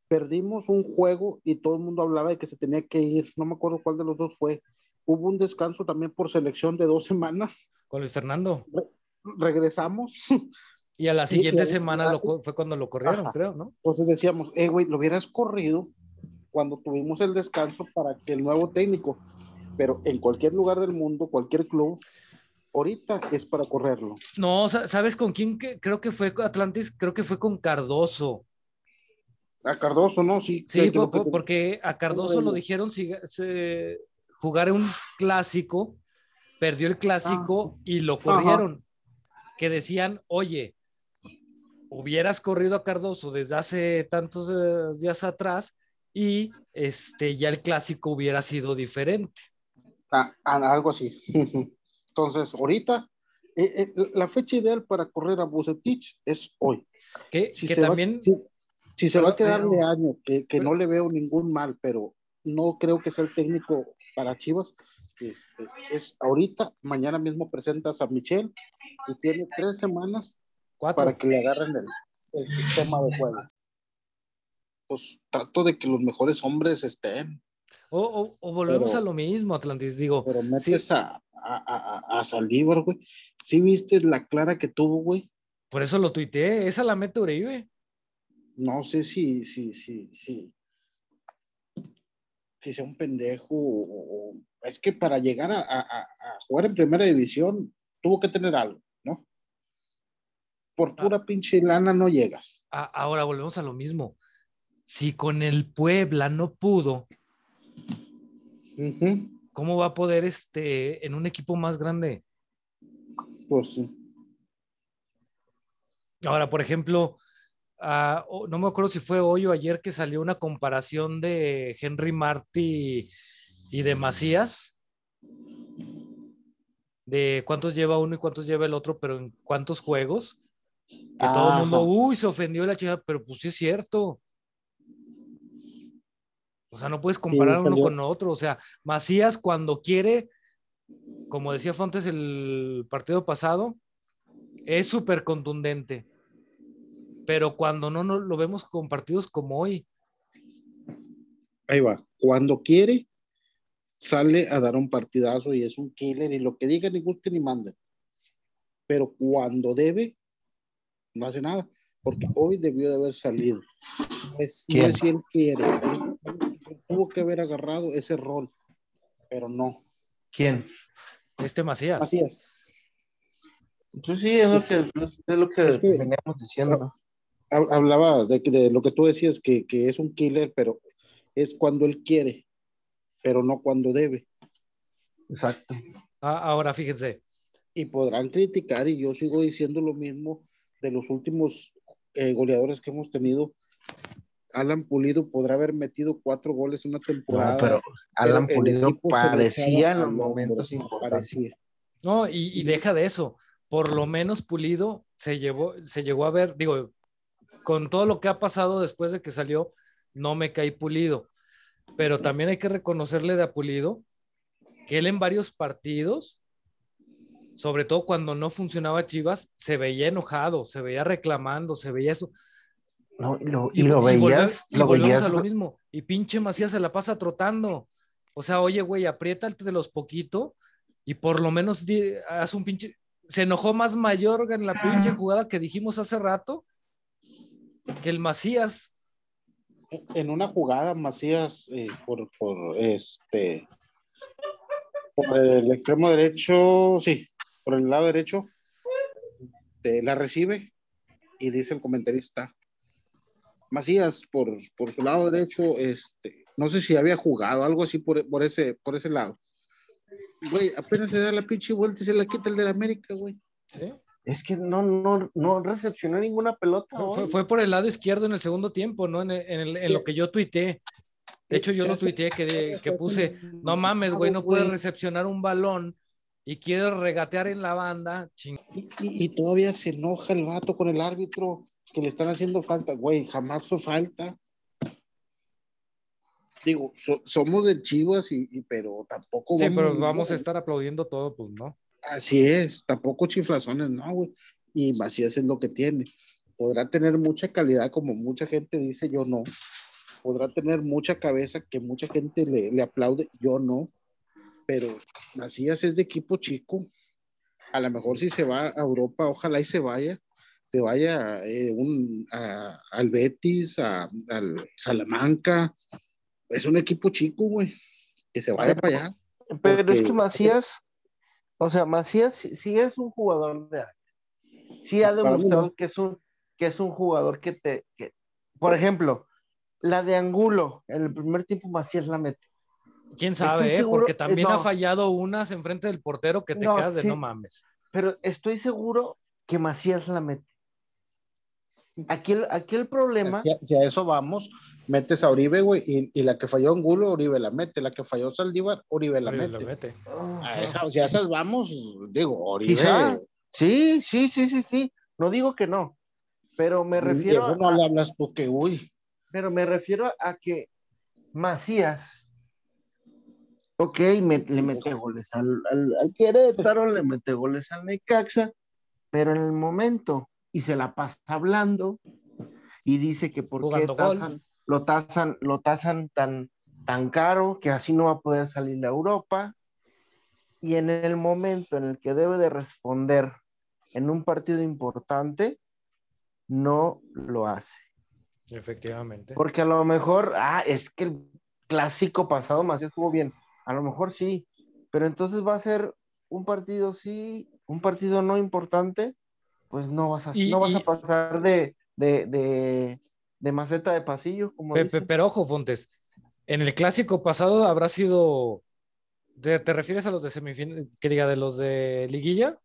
D: Perdimos un juego y todo el mundo hablaba de que se tenía que ir. No me acuerdo cuál de los dos fue. Hubo un descanso también por selección de dos semanas.
B: Con Luis Fernando.
D: Regresamos.
B: Y a la siguiente
D: y-
B: semana lo fue cuando lo corrieron,
D: Ajá.
B: creo, ¿no?
D: Entonces decíamos, eh, güey, lo hubieras corrido cuando tuvimos el descanso para que el nuevo técnico, pero en cualquier lugar del mundo, cualquier club, ahorita es para correrlo.
B: No, sa- ¿sabes con quién? Creo que fue Atlantis, creo que fue con Cardoso.
D: A Cardoso, ¿no? Sí,
B: Sí, porque a Cardoso lo dijeron se, jugar un clásico, perdió el clásico y lo corrieron. Que decían, oye, hubieras corrido a Cardoso desde hace tantos eh, días atrás y este ya el clásico hubiera sido diferente.
D: Ah, ah, algo así. Entonces, ahorita, eh, eh, la fecha ideal para correr a Bucetich es hoy.
B: Que,
D: Si
B: que
D: se va-
B: también,
D: si, si se va a quedar de año, que, que
B: pero-
D: no le veo ningún mal, pero no creo que sea el técnico para Chivas. Este, es ahorita, mañana mismo presentas a Michel y tiene tres semanas
B: cuatro.
D: para que le agarren el, el sistema de juego. Pues trato de que los mejores hombres estén,
B: O, o- o volvemos
D: pero-
B: a lo mismo, Atlantis. Digo,
D: pero metes a, a, a, a Saldívar, güey. ¿Sí viste la clara que tuvo, güey?
B: por eso lo tuiteé. Esa la mete Uribe.
D: No sé si, si, si, si, si sea un pendejo o, o- es que para llegar a, a- a- a jugar en primera división tuvo que tener algo, ¿no? Por pura pinche lana no llegas.
B: Ahora volvemos a lo mismo. Si con el Puebla no pudo, ¿cómo va a poder este en un equipo más grande?
D: Pues sí.
B: Ahora, por ejemplo, ah, no me acuerdo si fue hoy o ayer que salió una comparación de Henry Martí y de Macías, de cuántos lleva uno y cuántos lleva el otro, pero en cuántos juegos, que todo el mundo, uy, se ofendió la chica, pero pues sí es cierto. O sea, no puedes comparar uno con otro. O sea, Macías cuando quiere, como decía Fontes el partido pasado, es súper contundente. Pero cuando no, no lo vemos con partidos como hoy.
D: Ahí va. Cuando quiere, sale a dar un partidazo y es un killer y lo que diga ni guste ni mande. Pero cuando debe, no hace nada. Porque hoy debió de haber salido. Es, no si él quiere. Él tuvo que haber agarrado ese rol. Pero no.
C: ¿Quién?
B: Este Macías.
D: Así es.
C: Pues sí, es lo que, es lo que
D: Es que-
C: veníamos diciendo.
D: Hab- Hablabas de, que- de lo que tú decías, que, que es un killer, pero es cuando él quiere, pero no cuando debe.
C: Exacto.
B: Ah, ahora fíjense,
D: y podrán criticar, y yo sigo diciendo lo mismo de los últimos eh, goleadores que hemos tenido. Alan Pulido podrá haber metido cuatro goles en una
C: No,
D: temporada.
C: pero Alan Pulido parecía en los momentos importantes.
D: parecía.
B: no, y, y deja de eso. Por lo menos Pulido se llevó, se llegó a ver, digo, con todo lo que ha pasado después de que salió, no me caí Pulido. Pero también hay que reconocerle de a Pulido que él en varios partidos, sobre todo cuando no funcionaba Chivas, se veía enojado, se veía reclamando, se veía eso.
C: No, y lo, y lo veías,
B: y
C: lo veías,
B: a lo mismo. Y pinche Macías se la pasa trotando. O sea, oye, güey, aprieta de los poquito y por lo menos di- haz un pinche. Se enojó más Mayorga en la pinche jugada que dijimos hace rato que el Macías.
D: en una jugada Macías eh, por, por este por el extremo derecho, sí, por el lado derecho, la recibe y dice el comentarista, Macías por, por su lado derecho, este, no sé si había jugado algo así por, por ese, por ese lado. Güey, apenas se da la pinche vuelta y se la quita el del América, güey.
B: ¿sí?
C: Es que no, no, no recepcionó ninguna pelota.
B: Fue, fue- por el lado izquierdo en el segundo tiempo, ¿no? En, el- en el- en lo que yo tuiteé. De hecho, yo lo tuiteé que, que puse, no mames, güey, no puedes recepcionar un balón y quieres regatear en la banda. ching-
D: Y, y- y todavía se enoja el vato con el árbitro que le están haciendo falta. Güey, jamás fue falta. Digo, so- somos de Chivas, y, y- pero tampoco
B: Sí, pero vamos a estar aplaudiendo todo, pues, ¿no?
D: Así es, tampoco chiflazones, no, güey. Y Macías es lo que tiene. Podrá tener mucha calidad, como mucha gente dice, yo no. Podrá tener mucha cabeza, que mucha gente le, le aplaude, yo no. Pero Macías es de equipo chico. A lo mejor si se va a Europa, ojalá y se vaya. Se vaya eh, un, a- al Betis, a- al Salamanca. Es un equipo chico, güey. Que se vaya
C: Pero-
D: para allá.
C: Pero es que Macías, o sea, Macías sí, es un jugador de área. Sí ha
D: Para mí
C: demostrado
D: no.
C: que es un, que es un jugador que te, que, por ejemplo, la de Angulo, en el primer tiempo Macías la mete.
B: ¿Quién sabe, eh?
C: seguro-
B: Porque también
C: no.
B: ha fallado unas enfrente del portero que te
C: No,
B: quedas de
C: sí.
B: no mames.
C: Pero estoy seguro que Macías la mete. Aquí el, aquí el problema,
D: Si a, si a eso vamos, metes a Oribe, güey, y, y la que falló Angulo, Oribe la mete, la que falló Saldívar, Oribe la
B: Oye,
D: mete.
B: lo mete.
C: oh,
D: A esa- si a esas vamos, digo, Oribe.
C: Quizá. sí, sí, sí, sí, sí, no digo que no, pero me refiero
D: Diego,
C: a,
D: no le hablas porque, uy,
C: Pero me refiero a que Macías, ok, me- le mete goles al, al, al Querétaro, le mete goles al Necaxa, pero en el momento, y se la pasa hablando, y dice que por qué tasan- lo tasan, lo tasan tan, tan caro que así no va a poder salir a Europa, y en el momento en el que debe de responder en un partido importante, no lo hace.
B: Efectivamente.
C: Porque a lo mejor, ah, es que el clásico pasado Macías estuvo bien. A lo mejor sí, pero entonces va a ser un partido sí, un partido no importante, pues no vas a,
B: Y-
C: no vas
B: y-
C: a pasar de, de, de, de maceta de pasillo, como
B: Pe- pero ojo, Fontes, en el clásico pasado habrá sido. ¿Te, te refieres a los de semifinal, que diga, de los de liguilla?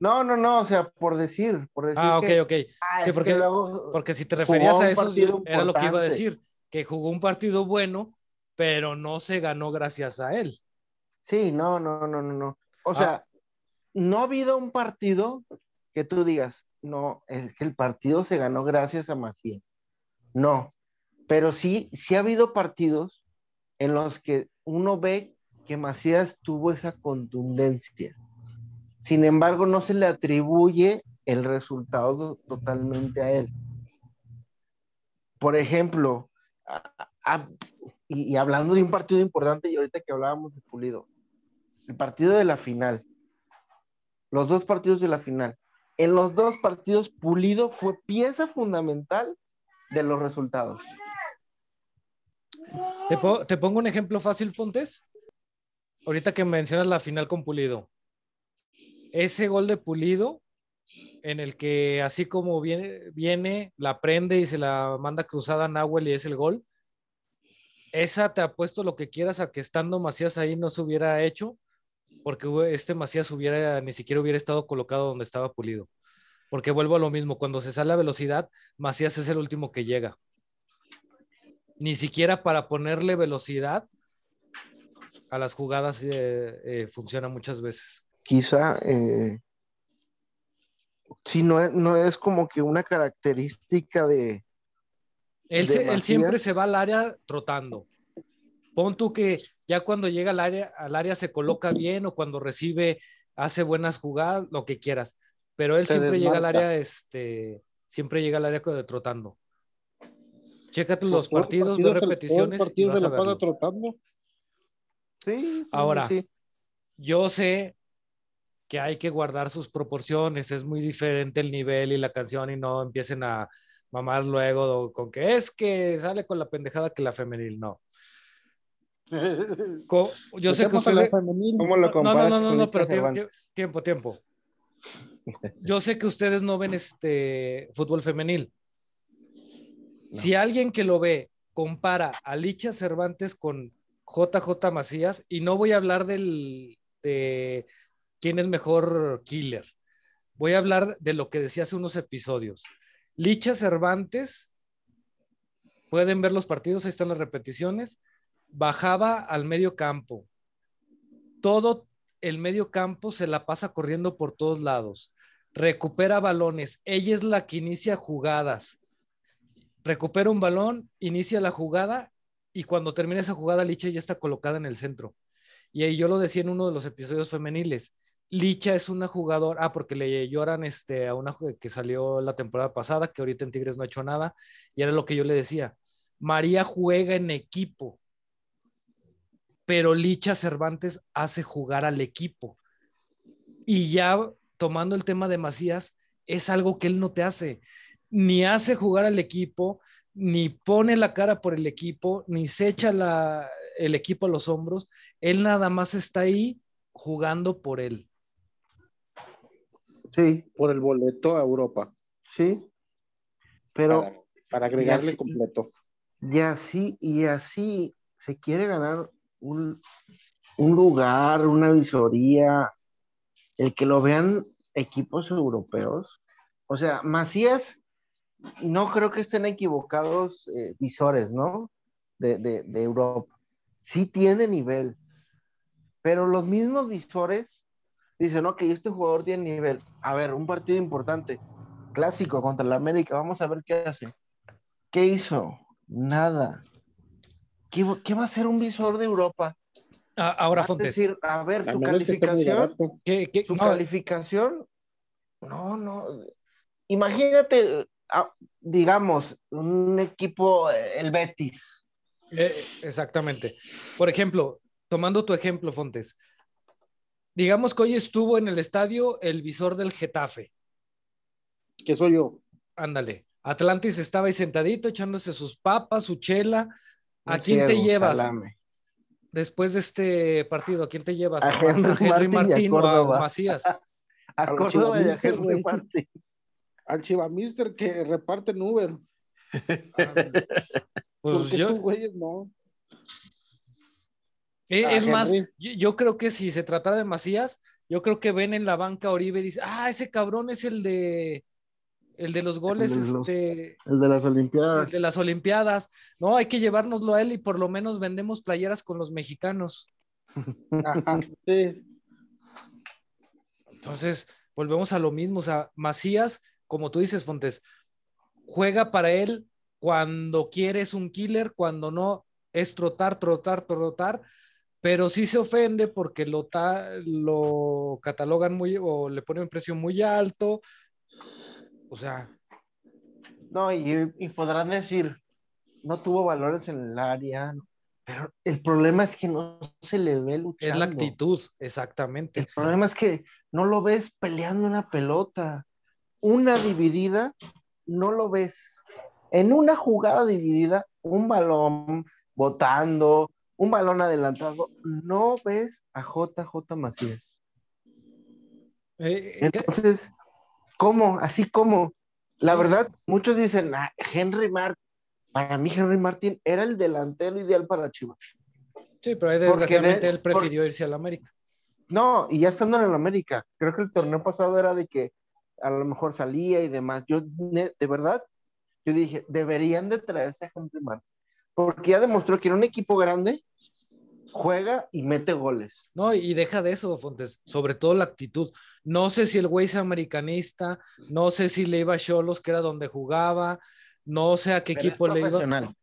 C: No, no, no, o sea, por decir, por decir
B: Ah, ok,
C: que,
B: ok.
C: ah,
B: Sí, porque-
C: luego-
B: Porque si te referías a eso, era lo que iba a decir, que jugó un partido bueno, pero no se ganó gracias a él.
C: Sí, no, no, no, no, no. O
B: Ah.
C: sea, no ha habido un partido que tú digas, no, es que el partido se ganó gracias a Macías. No, pero sí, sí ha habido partidos en los que uno ve que Macías tuvo esa contundencia. Sin embargo, no se le atribuye el resultado totalmente a él. Por ejemplo, y, y hablando de un partido importante, y ahorita que hablábamos de Pulido, el partido de la final, los dos partidos de la final. En los dos partidos, Pulido fue pieza fundamental de los resultados.
B: ¿Te, po- te pongo un ejemplo fácil, Fontes. Ahorita que mencionas la final con Pulido. Ese gol de Pulido, en el que así como viene, viene la prende y se la manda cruzada a Nahuel y es el gol. Esa te apuesto lo que quieras a que estando Macías ahí no se hubiera hecho, porque este Macías hubiera, ni siquiera hubiera estado colocado donde estaba Pulido. Porque vuelvo a lo mismo, cuando se sale a velocidad, Macías es el último que llega ni siquiera para ponerle velocidad a las jugadas eh, eh, funciona muchas veces.
C: Quizá, eh, sí, no es, no es como que una característica de,
B: Él,
C: ¿De
B: él siempre se va al área trotando. Pon tú que ya cuando llega al área, al área se coloca bien o cuando recibe hace buenas jugadas, lo que quieras. Pero él
D: Se
B: siempre llega al área, este, siempre llega al área de trotando. Chécate los
D: Todo el
B: partidos, ve
D: partido se- todo el
B: repeticiones y
D: partido
B: vas
D: se
B: a
D: la trotando.
C: Sí, sí,
B: Ahora,
C: sí.
B: Yo sé que hay que guardar sus proporciones, es muy diferente el nivel y la canción y no empiecen a mamar luego con que es que sale con la pendejada que la femenil, no. Co- yo sé que
D: Metemos a la
B: ustedes...
D: femenil.
C: ¿Cómo lo
B: No, no, no, no, pero tiempo,
C: Cervantes?
B: tiempo, tiempo. Yo sé que ustedes no ven este fútbol femenil. Si alguien que lo ve compara a Licha Cervantes con JJ Macías, y no voy a hablar del, de quién es mejor killer, voy a hablar de lo que decía hace unos episodios. Licha Cervantes, pueden ver los partidos, ahí están las repeticiones, bajaba al medio campo. Todo el medio campo se la pasa corriendo por todos lados. Recupera balones. Ella es la que inicia jugadas. Recupera un balón, inicia la jugada y cuando termina esa jugada, Licha ya está colocada en el centro. Y yo lo decía en uno de los episodios femeniles. Licha es una jugadora, ah, porque le lloran este, a una que salió la temporada pasada, que ahorita en Tigres no ha hecho nada, y era lo que yo le decía. María juega en equipo, pero Licha Cervantes hace jugar al equipo. Y ya tomando el tema de Macías, es algo que él no te hace. Ni hace jugar al equipo, ni pone la cara por el equipo, ni se echa la, el equipo a los hombros. Él nada más está ahí jugando por él.
C: Sí,
D: Por el boleto a Europa.
C: sí. Pero
D: para, para agregarle completo.
C: y así, y así se quiere ganar un, un lugar, una visoría, el que lo vean equipos europeos. O sea, Macías, no creo que estén equivocados eh, visores, ¿no? De, de, Europa. Sí tiene nivel, pero los mismos visores dicen, ok, este jugador tiene nivel. A ver, un partido importante, clásico contra la América, vamos a ver qué hace. ¿Qué hizo? Nada. ¿Qué, qué va a hacer un visor de Europa?
B: Ah, ahora,
C: a
B: Fontes,
C: decir, a ver, su calificación,
D: barato.
B: ¿qué- qué-
C: su
B: no,
C: calificación, no, no. Imagínate, ah, digamos, un equipo, eh, el Betis.
B: Eh, exactamente. Por ejemplo, tomando tu ejemplo, Fontes, digamos que hoy estuvo en el estadio el visor del Getafe.
D: Que soy yo.
B: Ándale. Atlantis estaba ahí sentadito echándose sus papas, su chela. ¿A quién te llevas
C: salame.
B: después de este partido? ¿A quién te llevas?
C: A Henry Martín y a
B: o a. Macías?
C: A
D: A
C: Córdoba y a Henry. Martín.
D: Al Chivamister que reparten Uber.
B: Pues
D: porque
B: yo,
D: esos güeyes no.
B: Eh, es más, yo, yo creo que si se trata de Macías, yo creo que ven en la banca Oribe y dicen, ah, ese cabrón es el de el de los goles,
C: de los-
B: este,
C: El de las Olimpiadas.
B: el de las Olimpiadas. No, hay que llevárnoslo a él y por lo menos vendemos playeras con los mexicanos.
D: Ajá, sí.
B: Entonces, volvemos a lo mismo. O sea, Macías, como tú dices, Fontes, juega para él cuando quiere es un killer, cuando no es trotar, trotar, trotar, pero sí se ofende porque lo, ta- lo catalogan muy o le ponen un precio muy alto. O sea,
C: No, y, y podrán decir, no tuvo valores en el área, pero el problema es que no se le ve luchando.
B: es la actitud, exactamente.
C: El problema es que no lo ves peleando una pelota. Una dividida, no lo ves. En una jugada dividida, un balón botando, un balón adelantado, no ves a JJ Macías.
B: Eh, eh,
C: Entonces, ¿cómo? Así como. La verdad, muchos dicen, "Ah, Henry Martin. Para mí, Henry Martin era el delantero ideal para Chivas.
B: sí, pero desgraciadamente
C: de-
B: él prefirió irse al América.
C: No, y ya estando en el América, creo que el torneo pasado era de que a lo mejor salía y demás. Yo, de verdad, yo dije, deberían de traerse a Henry Martin, porque ya demostró que en un equipo grande juega y mete goles.
B: No, y deja de eso, Fontes, sobre todo la actitud. No sé si el güey es americanista, no sé si le iba a Cholos, que era donde jugaba, no sé a qué
C: Pero es
B: equipo le iba.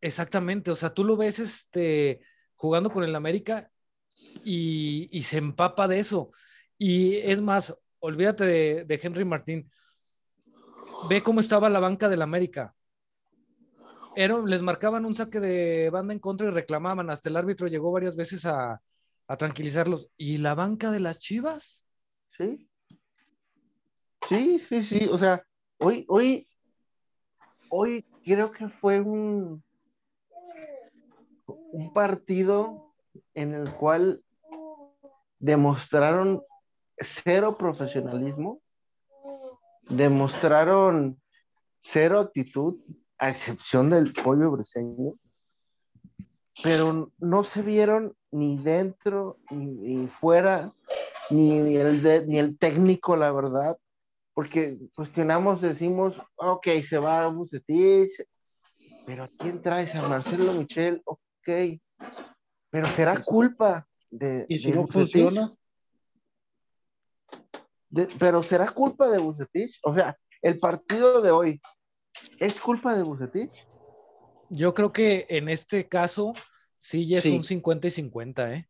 B: Exactamente, o sea, tú lo ves este, jugando con el América y, y se empapa de eso. Y es más, olvídate de, de Henry Martín. Ve cómo estaba la banca del América. Era, les marcaban un saque de banda en contra y reclamaban. Hasta el árbitro llegó varias veces a, a tranquilizarlos. ¿Y la banca de las Chivas?
C: Sí. Sí, sí, sí. O sea, hoy, hoy, hoy creo que fue un, un partido en el cual demostraron cero profesionalismo, demostraron cero actitud, a excepción del pollo briseño, pero no se vieron ni dentro ni, ni fuera, ni el, de- ni el técnico, la verdad, porque cuestionamos, decimos, ok, se va a Bucetich, pero ¿a quién traes? A Marcelo Michel, ok, pero será culpa de,
D: Y si
C: de
D: no funciona,
C: De- pero será culpa de Bucetich, o sea, el partido de hoy, ¿es culpa de Bucetich?
B: Yo creo que en este caso sí ya es
D: Sí.
B: un 50 y 50, ¿eh?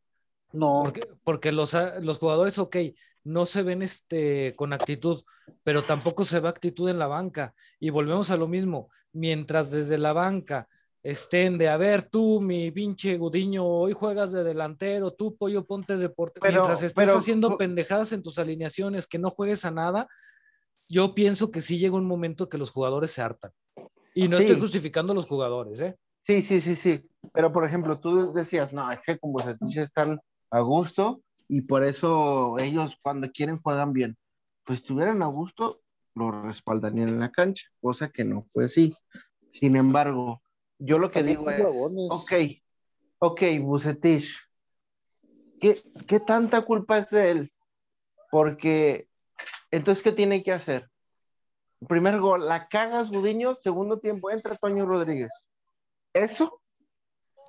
D: no.
B: Porque, porque los, ah, los jugadores, ok, no se ven este, con actitud, pero tampoco se ve actitud en la banca. Y volvemos a lo mismo, mientras desde la banca estén de, a ver, tú, mi pinche Gudiño, hoy juegas de delantero, tú, Pollo, ponte de portero.
C: Pero-
B: Mientras estés
C: pero-
B: haciendo pendejadas en tus alineaciones, que no juegues a nada, yo pienso que sí llega un momento que los jugadores se hartan. Y no
C: Sí.
B: estoy justificando a los jugadores, ¿eh?
C: Sí, sí, sí, sí. Pero, por ejemplo, tú decías, no, es que con Bucetich están a gusto y por eso ellos cuando quieren juegan bien. Pues estuvieran a gusto, lo respaldarían en la cancha, cosa que no fue así. Sin embargo, yo lo que
D: También
C: digo es, ok, ok, Bucetich, ¿qué, ¿qué tanta culpa es de él? Porque, entonces, ¿qué tiene que hacer? Primer gol, la cagas, Gudiño, segundo tiempo, entra Toño Rodríguez. ¿Eso?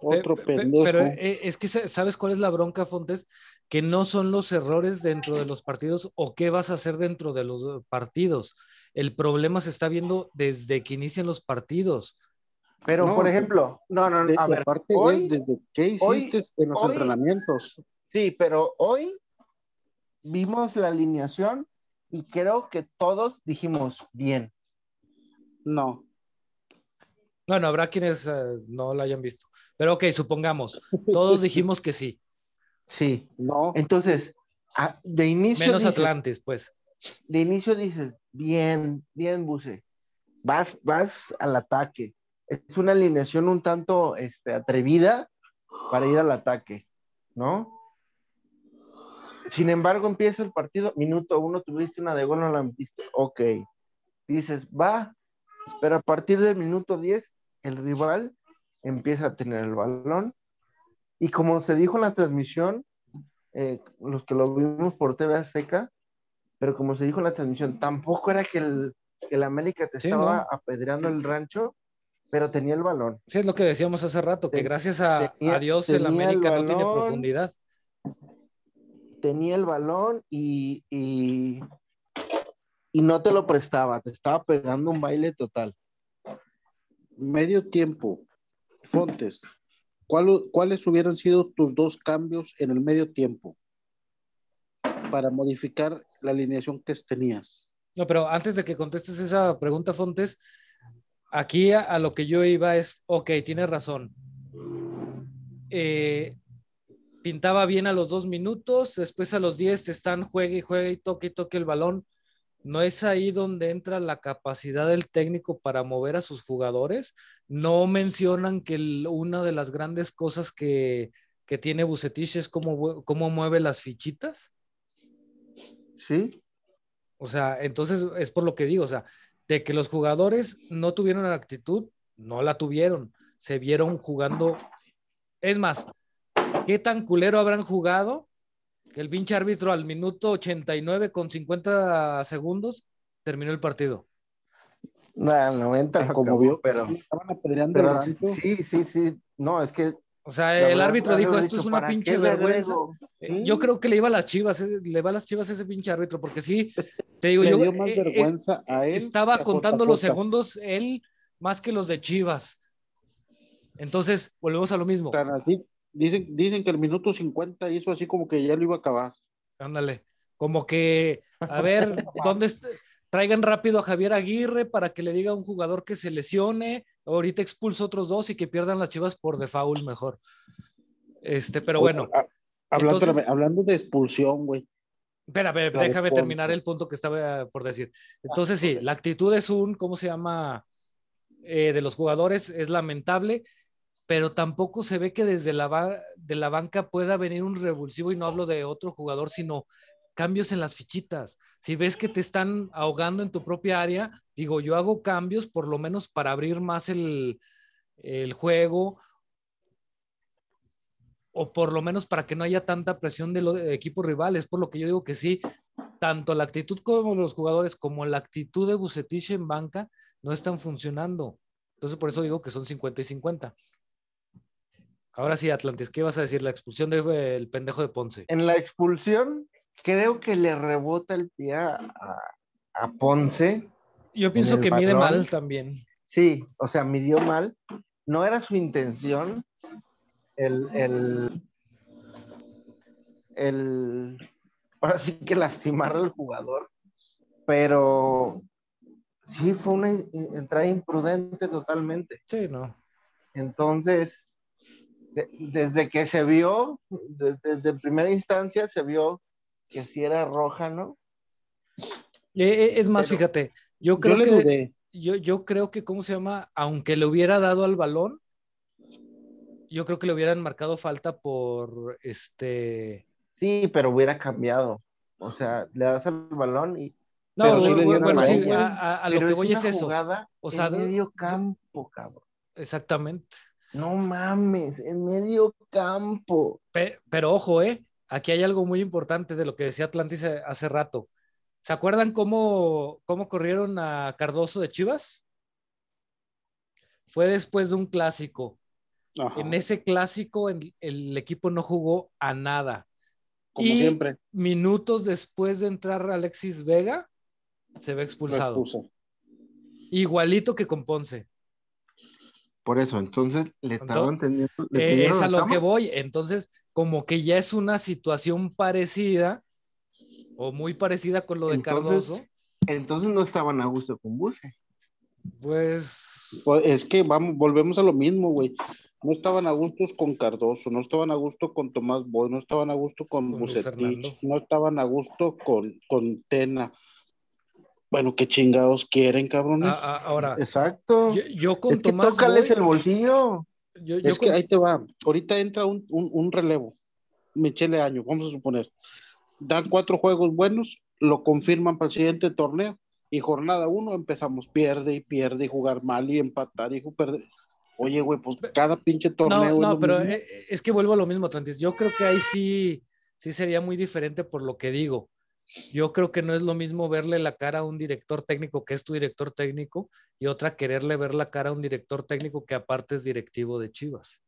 D: Otro
B: Pe- pe-
D: pendejo.
B: Pero eh, es que, sa- ¿sabes cuál es la bronca, Fontes? Que no son los errores dentro de los partidos o qué vas a hacer dentro de los partidos. El problema se está viendo desde que inician los partidos.
C: Pero,
D: No,
C: por ejemplo, no, no, no, a ver,
D: aparte
C: hoy,
D: es desde qué
C: hoy-
D: hiciste en los
C: hoy-
D: entrenamientos.
C: sí, pero hoy vimos la alineación y creo que todos dijimos bien.
D: No.
B: Bueno, habrá quienes eh, no lo hayan visto. Pero ok, supongamos, todos dijimos que sí,
C: Sí.
D: No.
C: Entonces, a- de inicio
B: menos
C: dices,
B: Atlantis, pues.
C: de inicio dices, bien, bien, Buse. Vas, vas al ataque. Es una alineación un tanto este, atrevida para ir al ataque, ¿no? Sin embargo, empieza el partido, minuto uno, tuviste una de gol, no la metiste. Ok. Dices, va, pero a partir del minuto 10, el rival empieza a tener el balón. Y como se dijo en la transmisión, eh, los que lo vimos por TV Azteca, pero como se dijo en la transmisión, tampoco era que el, que el América te
B: Sí,
C: estaba
B: ¿no?
C: apedreando el rancho, pero tenía el balón.
B: Sí, es lo que decíamos hace rato, que gracias a,
C: tenía-
B: a Dios el
C: tenía el
B: América no tiene profundidad.
C: Tenía el balón y, y, y no te lo prestaba, te estaba pegando un baile total.
D: Medio tiempo. Fontes. ¿Cuál- ¿Cuáles hubieran sido tus dos cambios en el medio tiempo para modificar la alineación que tenías?
B: No, pero antes de que contestes esa pregunta, Fontes, aquí a, lo que yo iba es, ok, tienes razón. Eh, pintaba bien a los dos minutos, después a los diez están juegue y juegue y toque y toque el balón. ¿No es ahí donde entra la capacidad del técnico para mover a sus jugadores? No mencionan que el- una de las grandes cosas que, que tiene Bucetich es cómo, cómo mueve las fichitas.
C: ¿Sí?
B: O sea, entonces es por lo que digo, o sea, de que los jugadores no tuvieron la actitud, no la tuvieron, se vieron jugando. Es más, ¿qué tan culero habrán jugado que el pinche árbitro al minuto 89 con 50 segundos terminó el partido?
C: No, al 90 lo
D: Como vio,
C: pero,
D: estaban
C: pero sí, sí, sí. No, es que
B: O sea, el
C: verdad,
B: árbitro dijo, esto es una
C: ¿para
B: pinche vergüenza. Eh,
C: Sí.
B: Yo creo que le iba a las chivas, eh, le va a las chivas ese pinche árbitro, porque sí, te digo,
D: Le
B: yo
D: dio más
B: eh, eh,
D: vergüenza a él.
B: estaba
D: a
B: contando los segundos él más que los de Chivas. Entonces, volvemos a lo mismo.
D: Tan así, dicen, dicen que el minuto 50 hizo así como que ya lo iba a acabar.
B: Ándale. Como que, a ver, ¿dónde traigan rápido a Javier Aguirre para que le diga a un jugador que se lesione, ahorita expulsa otros dos y que pierdan las chivas por default mejor. Este, pero bueno,
D: Ah, Hablando,
B: Entonces-
D: espérame, hablando de expulsión, güey.
B: espera, déjame terminar el punto que estaba por decir. Entonces, sí, la actitud es un, ¿cómo se llama? Eh, de los jugadores es lamentable, pero tampoco se ve que desde la, de la banca pueda venir un revulsivo, y no hablo de otro jugador, sino cambios en las fichitas. Si ves que te están ahogando en tu propia área, digo, yo hago cambios por lo menos para abrir más el, el juego o por lo menos para que no haya tanta presión de los equipos rivales. Por lo que yo digo que sí, tanto la actitud como los jugadores, como la actitud de Bucetich en banca, no están funcionando. Entonces, por eso digo que son 50 y 50. Ahora sí, Atlantis, ¿qué vas a decir? La expulsión del pendejo de Ponce.
C: En la expulsión, creo que le rebota el pie a, a- Ponce.
B: Yo pienso que mide mal también.
C: Sí, o sea, midió mal. No era su intención el, el, el, ahora sí que lastimar al jugador, pero sí fue una entrada imprudente totalmente.
B: Sí, no.
C: Entonces, de- desde que se vio, de- desde primera instancia se vio que sí era roja, ¿no?
B: Eh, eh, Es más,
C: Pero-
B: fíjate, yo creo
D: Yo
B: que yo, yo creo que, ¿cómo se llama? Aunque le hubiera dado al balón, yo creo que le hubieran marcado falta por este.
C: Sí, pero hubiera cambiado. O sea, le das al balón y
B: No,
D: Pero sí
B: bueno,
D: la
B: sí, a, a- lo que
C: es
B: voy es eso. O sea,
C: en medio campo, cabrón.
B: Exactamente.
C: No mames, en medio campo.
B: Pe- pero ojo, ¿eh? Aquí hay algo muy importante de lo que decía Atlantis eh, hace rato. ¿Se acuerdan cómo, cómo corrieron a Cardoso de Chivas? Fue después de un clásico.
D: Ajá,
B: En ese clásico el, el equipo no jugó a nada.
D: como
B: y-
D: siempre.
B: Minutos después de entrar Alexis Vega, se ve expulsado. Igualito que con Ponce.
C: Por eso, entonces le estaba
B: Entonces,
C: entendiendo. le
B: Eh, es a lo que voy. Entonces, como que ya es una situación parecida o muy parecida con lo de
C: Entonces,
B: Cardoso,
C: Entonces no estaban a gusto con Buse.
B: pues
D: Pues es que vamos, volvemos a lo mismo, güey. No estaban a gustos con Cardoso, no estaban a gusto con Tomás Boy, no estaban a gusto con
B: Con.
D: Bucetich, no estaban a gusto con, con Tena. Bueno, qué chingados quieren, cabrones.
B: a- a- ahora,
C: Exacto.
B: yo, yo con
C: es que
B: Tomás
C: tócales
B: Boy-
C: el bolsillo.
B: yo- yo
D: es que ahí te va. Ahorita entra un, un, un relevo. Michele Año, vamos a suponer. Dan cuatro juegos buenos, lo confirman para el siguiente torneo. Y jornada uno empezamos, pierde y pierde y jugar mal y empatar y perder. Oye, güey, pues cada pinche torneo.
B: No,
D: es
B: no,
D: lo
B: pero
D: mismo.
B: eh, es que vuelvo a lo mismo, Atlantis. Yo creo que ahí sí, sí sería muy diferente por lo que digo. Yo creo que no es lo mismo verle la cara a un director técnico que es tu director técnico y otra quererle ver la cara a un director técnico que aparte es directivo de Chivas.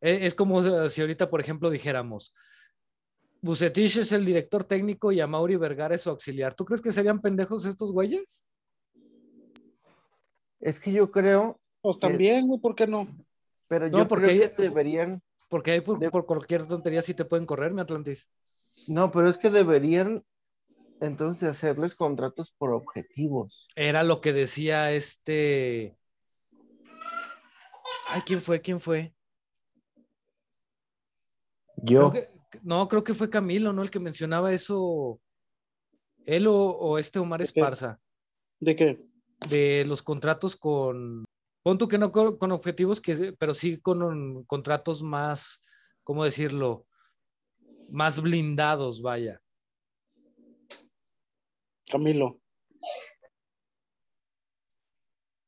B: E- Es como si ahorita, por ejemplo, dijéramos, Bucetich es el director técnico y Amauri Vergara es su auxiliar. ¿Tú crees que serían pendejos estos güeyes?
C: Es que yo creo,
D: Pues también, güey, ¿por qué no?
C: pero
B: No,
C: yo
B: porque
C: creo que deberían,
B: Porque ahí por,
C: De-
B: por cualquier tontería sí te pueden correr, mi Atlantis.
C: No, pero es que deberían entonces hacerles contratos por objetivos.
B: Era lo que decía este. Ay, ¿quién fue? ¿Quién fue?
C: Yo,
B: Creo que- no, creo que fue Camilo, ¿no? El que mencionaba eso. Él o, o este Omar
D: qué?
B: Esparza,
D: ¿De qué?
B: de los contratos con. Pon tú que no con, con objetivos, que, pero sí con un- contratos más, ¿cómo decirlo? Más blindados, vaya.
D: Camilo.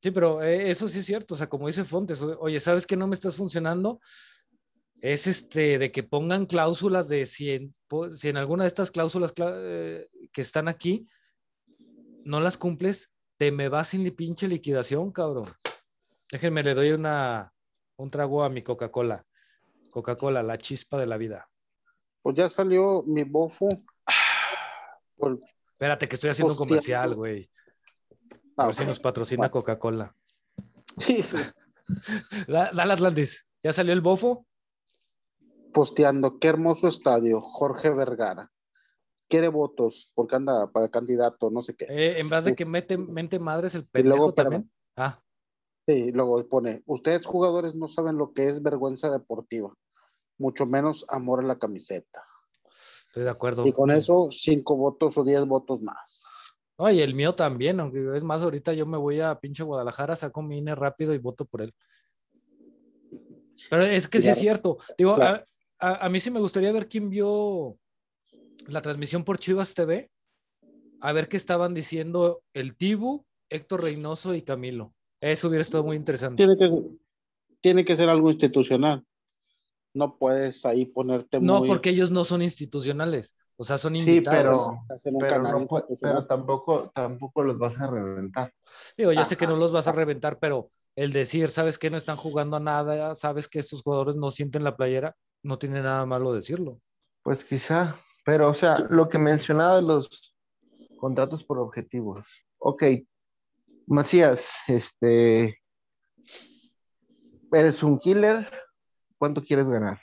B: Sí, pero eh, eso sí es cierto, o sea, como dice Fontes, oye, ¿sabes que no me estás funcionando? Es este, de que pongan cláusulas de si en, si en alguna de estas cláusulas eh, que están aquí no las cumples, te me vas sin ni pinche liquidación, cabrón. Déjenme, le doy una, un trago a mi Coca-Cola. Coca-Cola, la chispa de la vida.
D: Pues ya salió mi bofo. Por-
B: Espérate, que estoy haciendo un comercial, güey. A
D: Ah,
B: ver si
D: ok.
B: nos patrocina. Coca-Cola.
D: Sí,
B: Da- Dale Atlantis. ¿Ya salió el bofo?
D: Posteando, qué hermoso estadio, Jorge Vergara. Quiere votos porque anda para candidato, no sé qué.
B: Eh, en vez de que mete, mente madres el
D: Y
B: pendejo
D: luego,
B: también. Ah,
D: Sí, luego pone, ustedes jugadores no saben lo que es vergüenza deportiva, mucho menos amor a la camiseta.
B: estoy de acuerdo.
D: Y con eso, cinco votos o diez votos más.
B: Oye, el mío también, aunque es más, ahorita yo me voy a pinche Guadalajara, saco mi INE rápido y voto por él. Pero es que sí es cierto. Digo,
D: Claro.
B: a, a- a mí sí me gustaría ver quién vio la transmisión por Chivas TV, a ver qué estaban diciendo el Tibu, Héctor Reynoso y Camilo. Eso hubiera estado muy interesante.
D: Tiene que, tiene que ser algo institucional. No puedes ahí ponerte
B: No,
D: muy...
B: porque ellos no son institucionales, o sea, son
C: Sí,
B: invitados.
C: pero,
D: un
C: pero, no pero tampoco, tampoco los vas a reventar.
B: Digo, yo sé que no los vas a reventar, pero el decir, sabes que no están jugando a nada, sabes que estos jugadores no sienten la playera, no tiene nada malo decirlo.
C: Pues quizá, pero o sea, lo que mencionaba de los contratos por objetivos. Ok, Macías, este, eres un killer, ¿cuánto quieres ganar?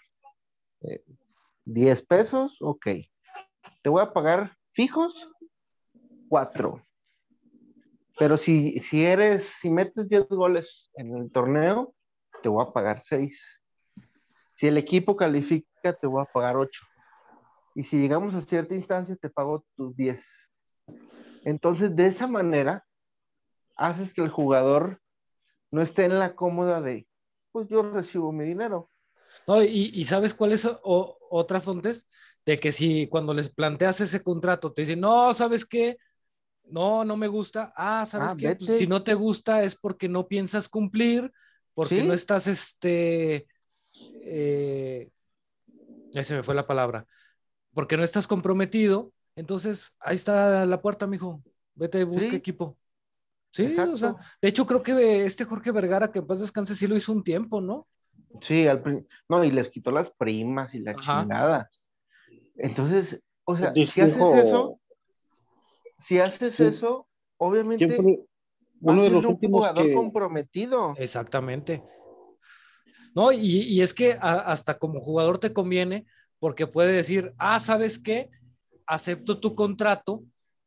C: Eh, ¿10 pesos? Ok. Te voy a pagar fijos, 4. Pero si, si eres, si metes 10 goles en el torneo, te voy a pagar 6. Si el equipo califica, te voy a pagar 8. Y si llegamos a cierta instancia, te pago tus 10. Entonces, de esa manera, haces que el jugador no esté en la cómoda de, pues yo recibo mi dinero.
B: No, y, y sabes cuál es o- otra Fontes? De que si cuando les planteas ese contrato te dicen, no, ¿sabes qué? No, no me gusta. Ah, ¿sabes
C: Ah,
B: qué? Pues, si no te gusta es porque no piensas cumplir, porque
C: Sí.
B: no estás, este, eh, ya se me fue la palabra, porque no estás comprometido. Entonces, ahí está la puerta, mijo. Vete, busca
C: Sí.
B: equipo. Sí, o sea, de hecho creo que este Jorge Vergara, que en paz descanse, sí lo hizo un tiempo, ¿no?
C: Sí, al no, y les quitó las primas y la
B: Ajá.
C: chingada. Entonces, o sea, si haces eso, si haces
D: Sí.
C: eso, obviamente
D: ¿Quién fue
C: vas
D: uno
C: a
D: de
C: ser
D: los
C: un
D: últimos
C: jugador
D: que...
C: comprometido.
B: Exactamente. No, y, y es que a- hasta como jugador te conviene porque puede decir, ah, ¿sabes qué? Acepto tu contrato,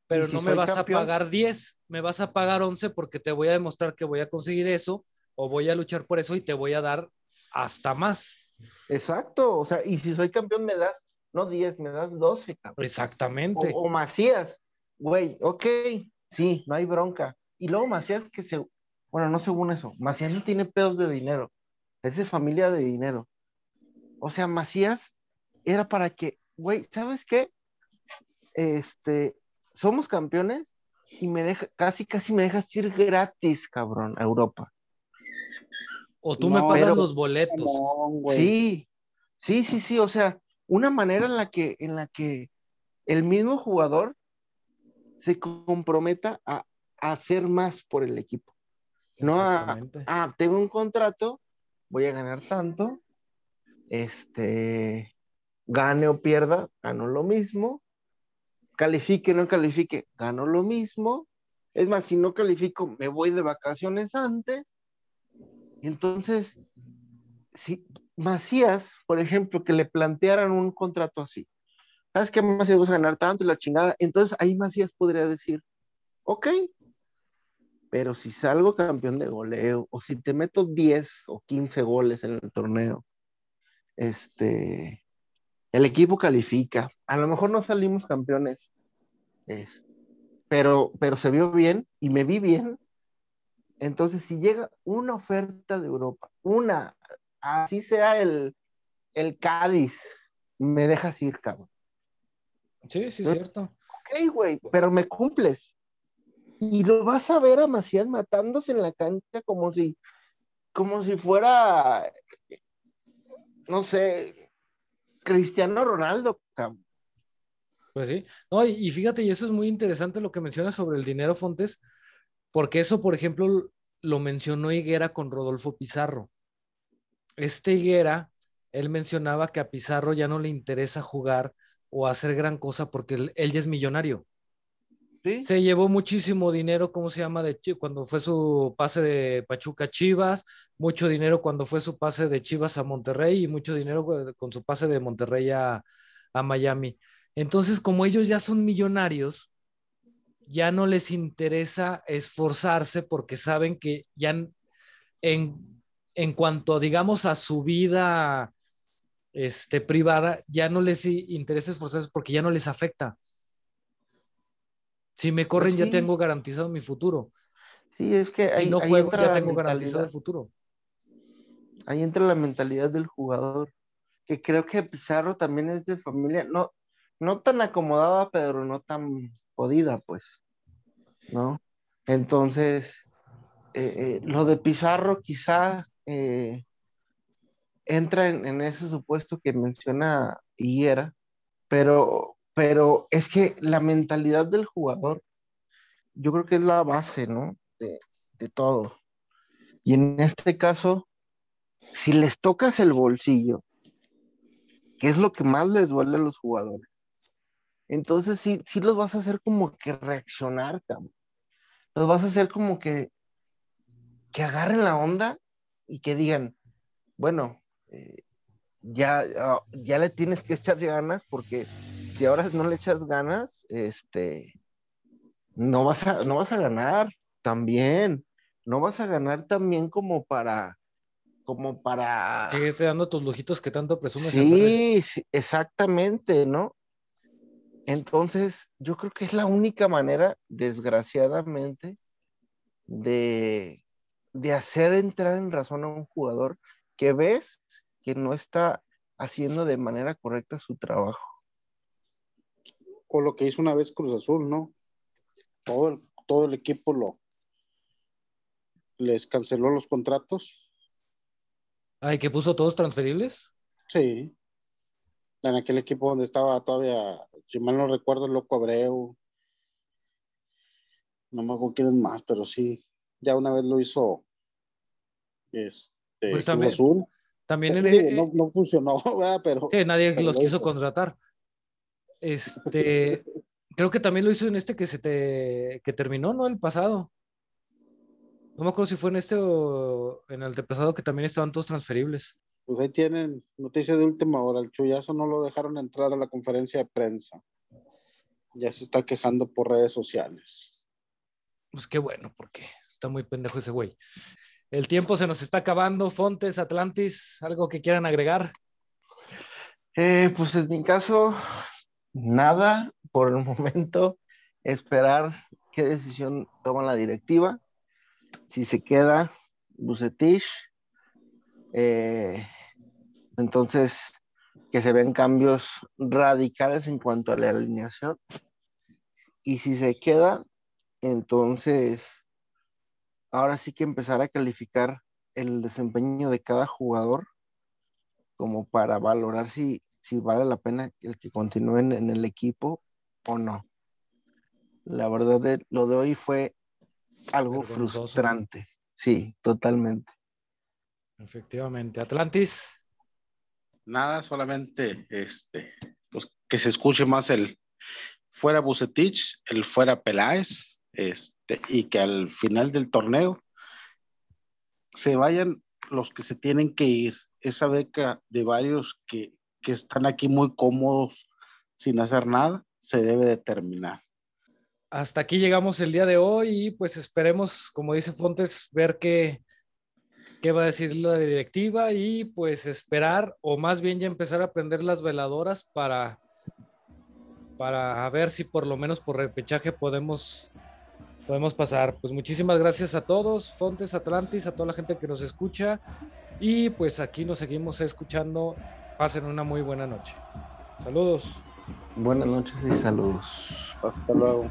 B: pero
C: ¿Y si
B: no me vas
C: campeón?
B: a pagar 10, me vas a pagar 11 porque te voy a demostrar que voy a conseguir eso o voy a luchar por eso y te voy a dar hasta más.
C: Exacto, o sea, y si soy campeón me das, no 10, me das 12, cabrón.
B: Exactamente.
C: O, o Macías, güey, ok, sí, no hay bronca. Y luego Macías que se, bueno, no según eso, Macías no tiene pedos de dinero, es de familia de dinero. O sea, Macías era para que, güey, ¿sabes qué? Este, somos campeones y me deja, casi, casi me dejas ir gratis, cabrón, a Europa.
B: O tú
D: No,
B: me pagas
C: pero-
B: los boletos.
D: No.
C: Sí, sí, sí, sí, o sea, una manera en la que, en la que el mismo jugador se comprometa a, a hacer más por el equipo. No a, ah, tengo un contrato, voy a ganar tanto, este, gane o pierda, gano lo mismo, califique o no califique, gano lo mismo. Es más, si no califico, me voy de vacaciones antes. Entonces, si Macías, por ejemplo, que le plantearan un contrato así, ¿sabes qué Macías vas a ganar tanto la chingada? Entonces ahí Macías podría decir, ok, pero si salgo campeón de goleo, o si te meto 10 o 15 goles en el torneo, este, el equipo califica. A lo mejor no salimos campeones, es, pero, pero se vio bien y me vi bien. Entonces, si llega una oferta de Europa, una, así sea el, el Cádiz, me dejas ir, cabrón.
B: Sí, sí, es cierto.
C: Ok, güey, pero me cumples. Y lo vas a ver a Macías matándose en la cancha como si, como si fuera, no sé, Cristiano Ronaldo, cabrón.
B: Pues sí. No, y, y fíjate, y eso es muy interesante lo que mencionas sobre el dinero, Fontes, porque eso, por ejemplo, lo mencionó Higuera con Rodolfo Pizarro. Este Higuera, él mencionaba que a Pizarro ya no le interesa jugar o hacer gran cosa porque él, él ya es millonario.
C: ¿Sí?
B: Se llevó muchísimo dinero, ¿cómo se llama? De cuando fue su pase de Pachuca a Chivas, mucho dinero cuando fue su pase de Chivas a Monterrey y mucho dinero con su pase de Monterrey a, a Miami. Entonces, como ellos ya son millonarios, ya no les interesa esforzarse porque saben que ya en, en, en cuanto, digamos, a su vida este, privada, ya no les interesa esforzarse porque ya no les afecta. Si me corren, ya
C: sí.
B: tengo garantizado mi futuro.
C: Sí, es que ahí,
B: y no
C: ahí
B: juego,
C: entra
B: ya
C: la
B: tengo garantizado el futuro.
C: ahí entra la mentalidad del jugador, que creo que Pizarro también es de familia, no, no tan acomodada, pero no tan podida, pues, ¿no? Entonces, eh, eh, lo de Pizarro quizá eh, entra en, ese supuesto que menciona Higuera, pero, pero es que la mentalidad del jugador, yo creo que es la base, ¿no? De, de todo. Y en este caso, si les tocas el bolsillo, que es lo que más les duele a los jugadores, entonces sí, sí los vas a hacer como que reaccionar, cabrón. Los vas a hacer como que, que agarren la onda y que digan, bueno, eh, ya, ah, ya le tienes que echar ganas porque si ahora no le echas ganas, este, no vas a, no vas a ganar también, no vas a ganar también como para, como para...
B: Seguirte dando tus lujitos que tanto presumes.
C: sí, exactamente, ¿no? Entonces, yo creo que es la única manera, desgraciadamente, de, de hacer entrar en razón a un jugador que ves que no está haciendo de manera correcta su trabajo.
D: O lo que hizo una vez Cruz Azul, ¿no? Todo el, todo el equipo lo les canceló los contratos.
B: Ay, que puso todos transferibles.
D: Sí. En aquel equipo donde estaba todavía, si mal no recuerdo, el Loco Abreu. No me acuerdo quién es más, pero sí. Ya una vez lo hizo este,
B: Pues también-
D: Azul.
B: También en, eh,
D: no, no funcionó, ¿verdad? Pero
B: Sí, nadie
D: Pero
B: los
D: lo
B: quiso
D: hizo.
B: contratar. Este, creo que también lo hizo en este que se te, que terminó, ¿no? El pasado. No me acuerdo si fue en este o en el pasado que también estaban todos transferibles.
D: Pues ahí tienen noticias de última hora. El chullazo no lo dejaron entrar a la conferencia de prensa. Ya se está quejando por redes sociales.
B: Pues qué bueno, porque está muy pendejo ese güey. El tiempo se nos está acabando. Fontes, Atlantis, ¿algo que quieran agregar?
C: Eh, pues en mi caso, nada por el momento. Esperar qué decisión toma la directiva. Si se queda Bucetich, eh, entonces que se ven cambios radicales en cuanto a la alineación. Y si se queda, entonces ahora sí que empezar a calificar el desempeño de cada jugador como para valorar si, si vale la pena el que continúen en el equipo o no. La verdad, de- lo de hoy fue algo
B: Vergonzoso.
C: frustrante. Sí, totalmente.
B: Efectivamente. Atlantis,
D: Nada, solamente este, pues que se escuche más el fuera Bucetich, el fuera Peláez, este, y que al final del torneo se vayan los que se tienen que ir. Esa beca de varios que, que están aquí muy cómodos sin hacer nada, se debe de terminar.
B: hasta aquí llegamos el día de hoy y pues esperemos, como dice Fontes, ver qué, qué va a decir la directiva y pues esperar o más bien ya empezar a prender las veladoras para, para ver si por lo menos por repechaje podemos, podemos pasar. Pues muchísimas gracias a todos, Fontes, Atlantis, a toda la gente que nos escucha y pues aquí nos seguimos escuchando. Pasen una muy buena noche. Saludos.
C: Buenas noches y saludos.
D: Hasta luego.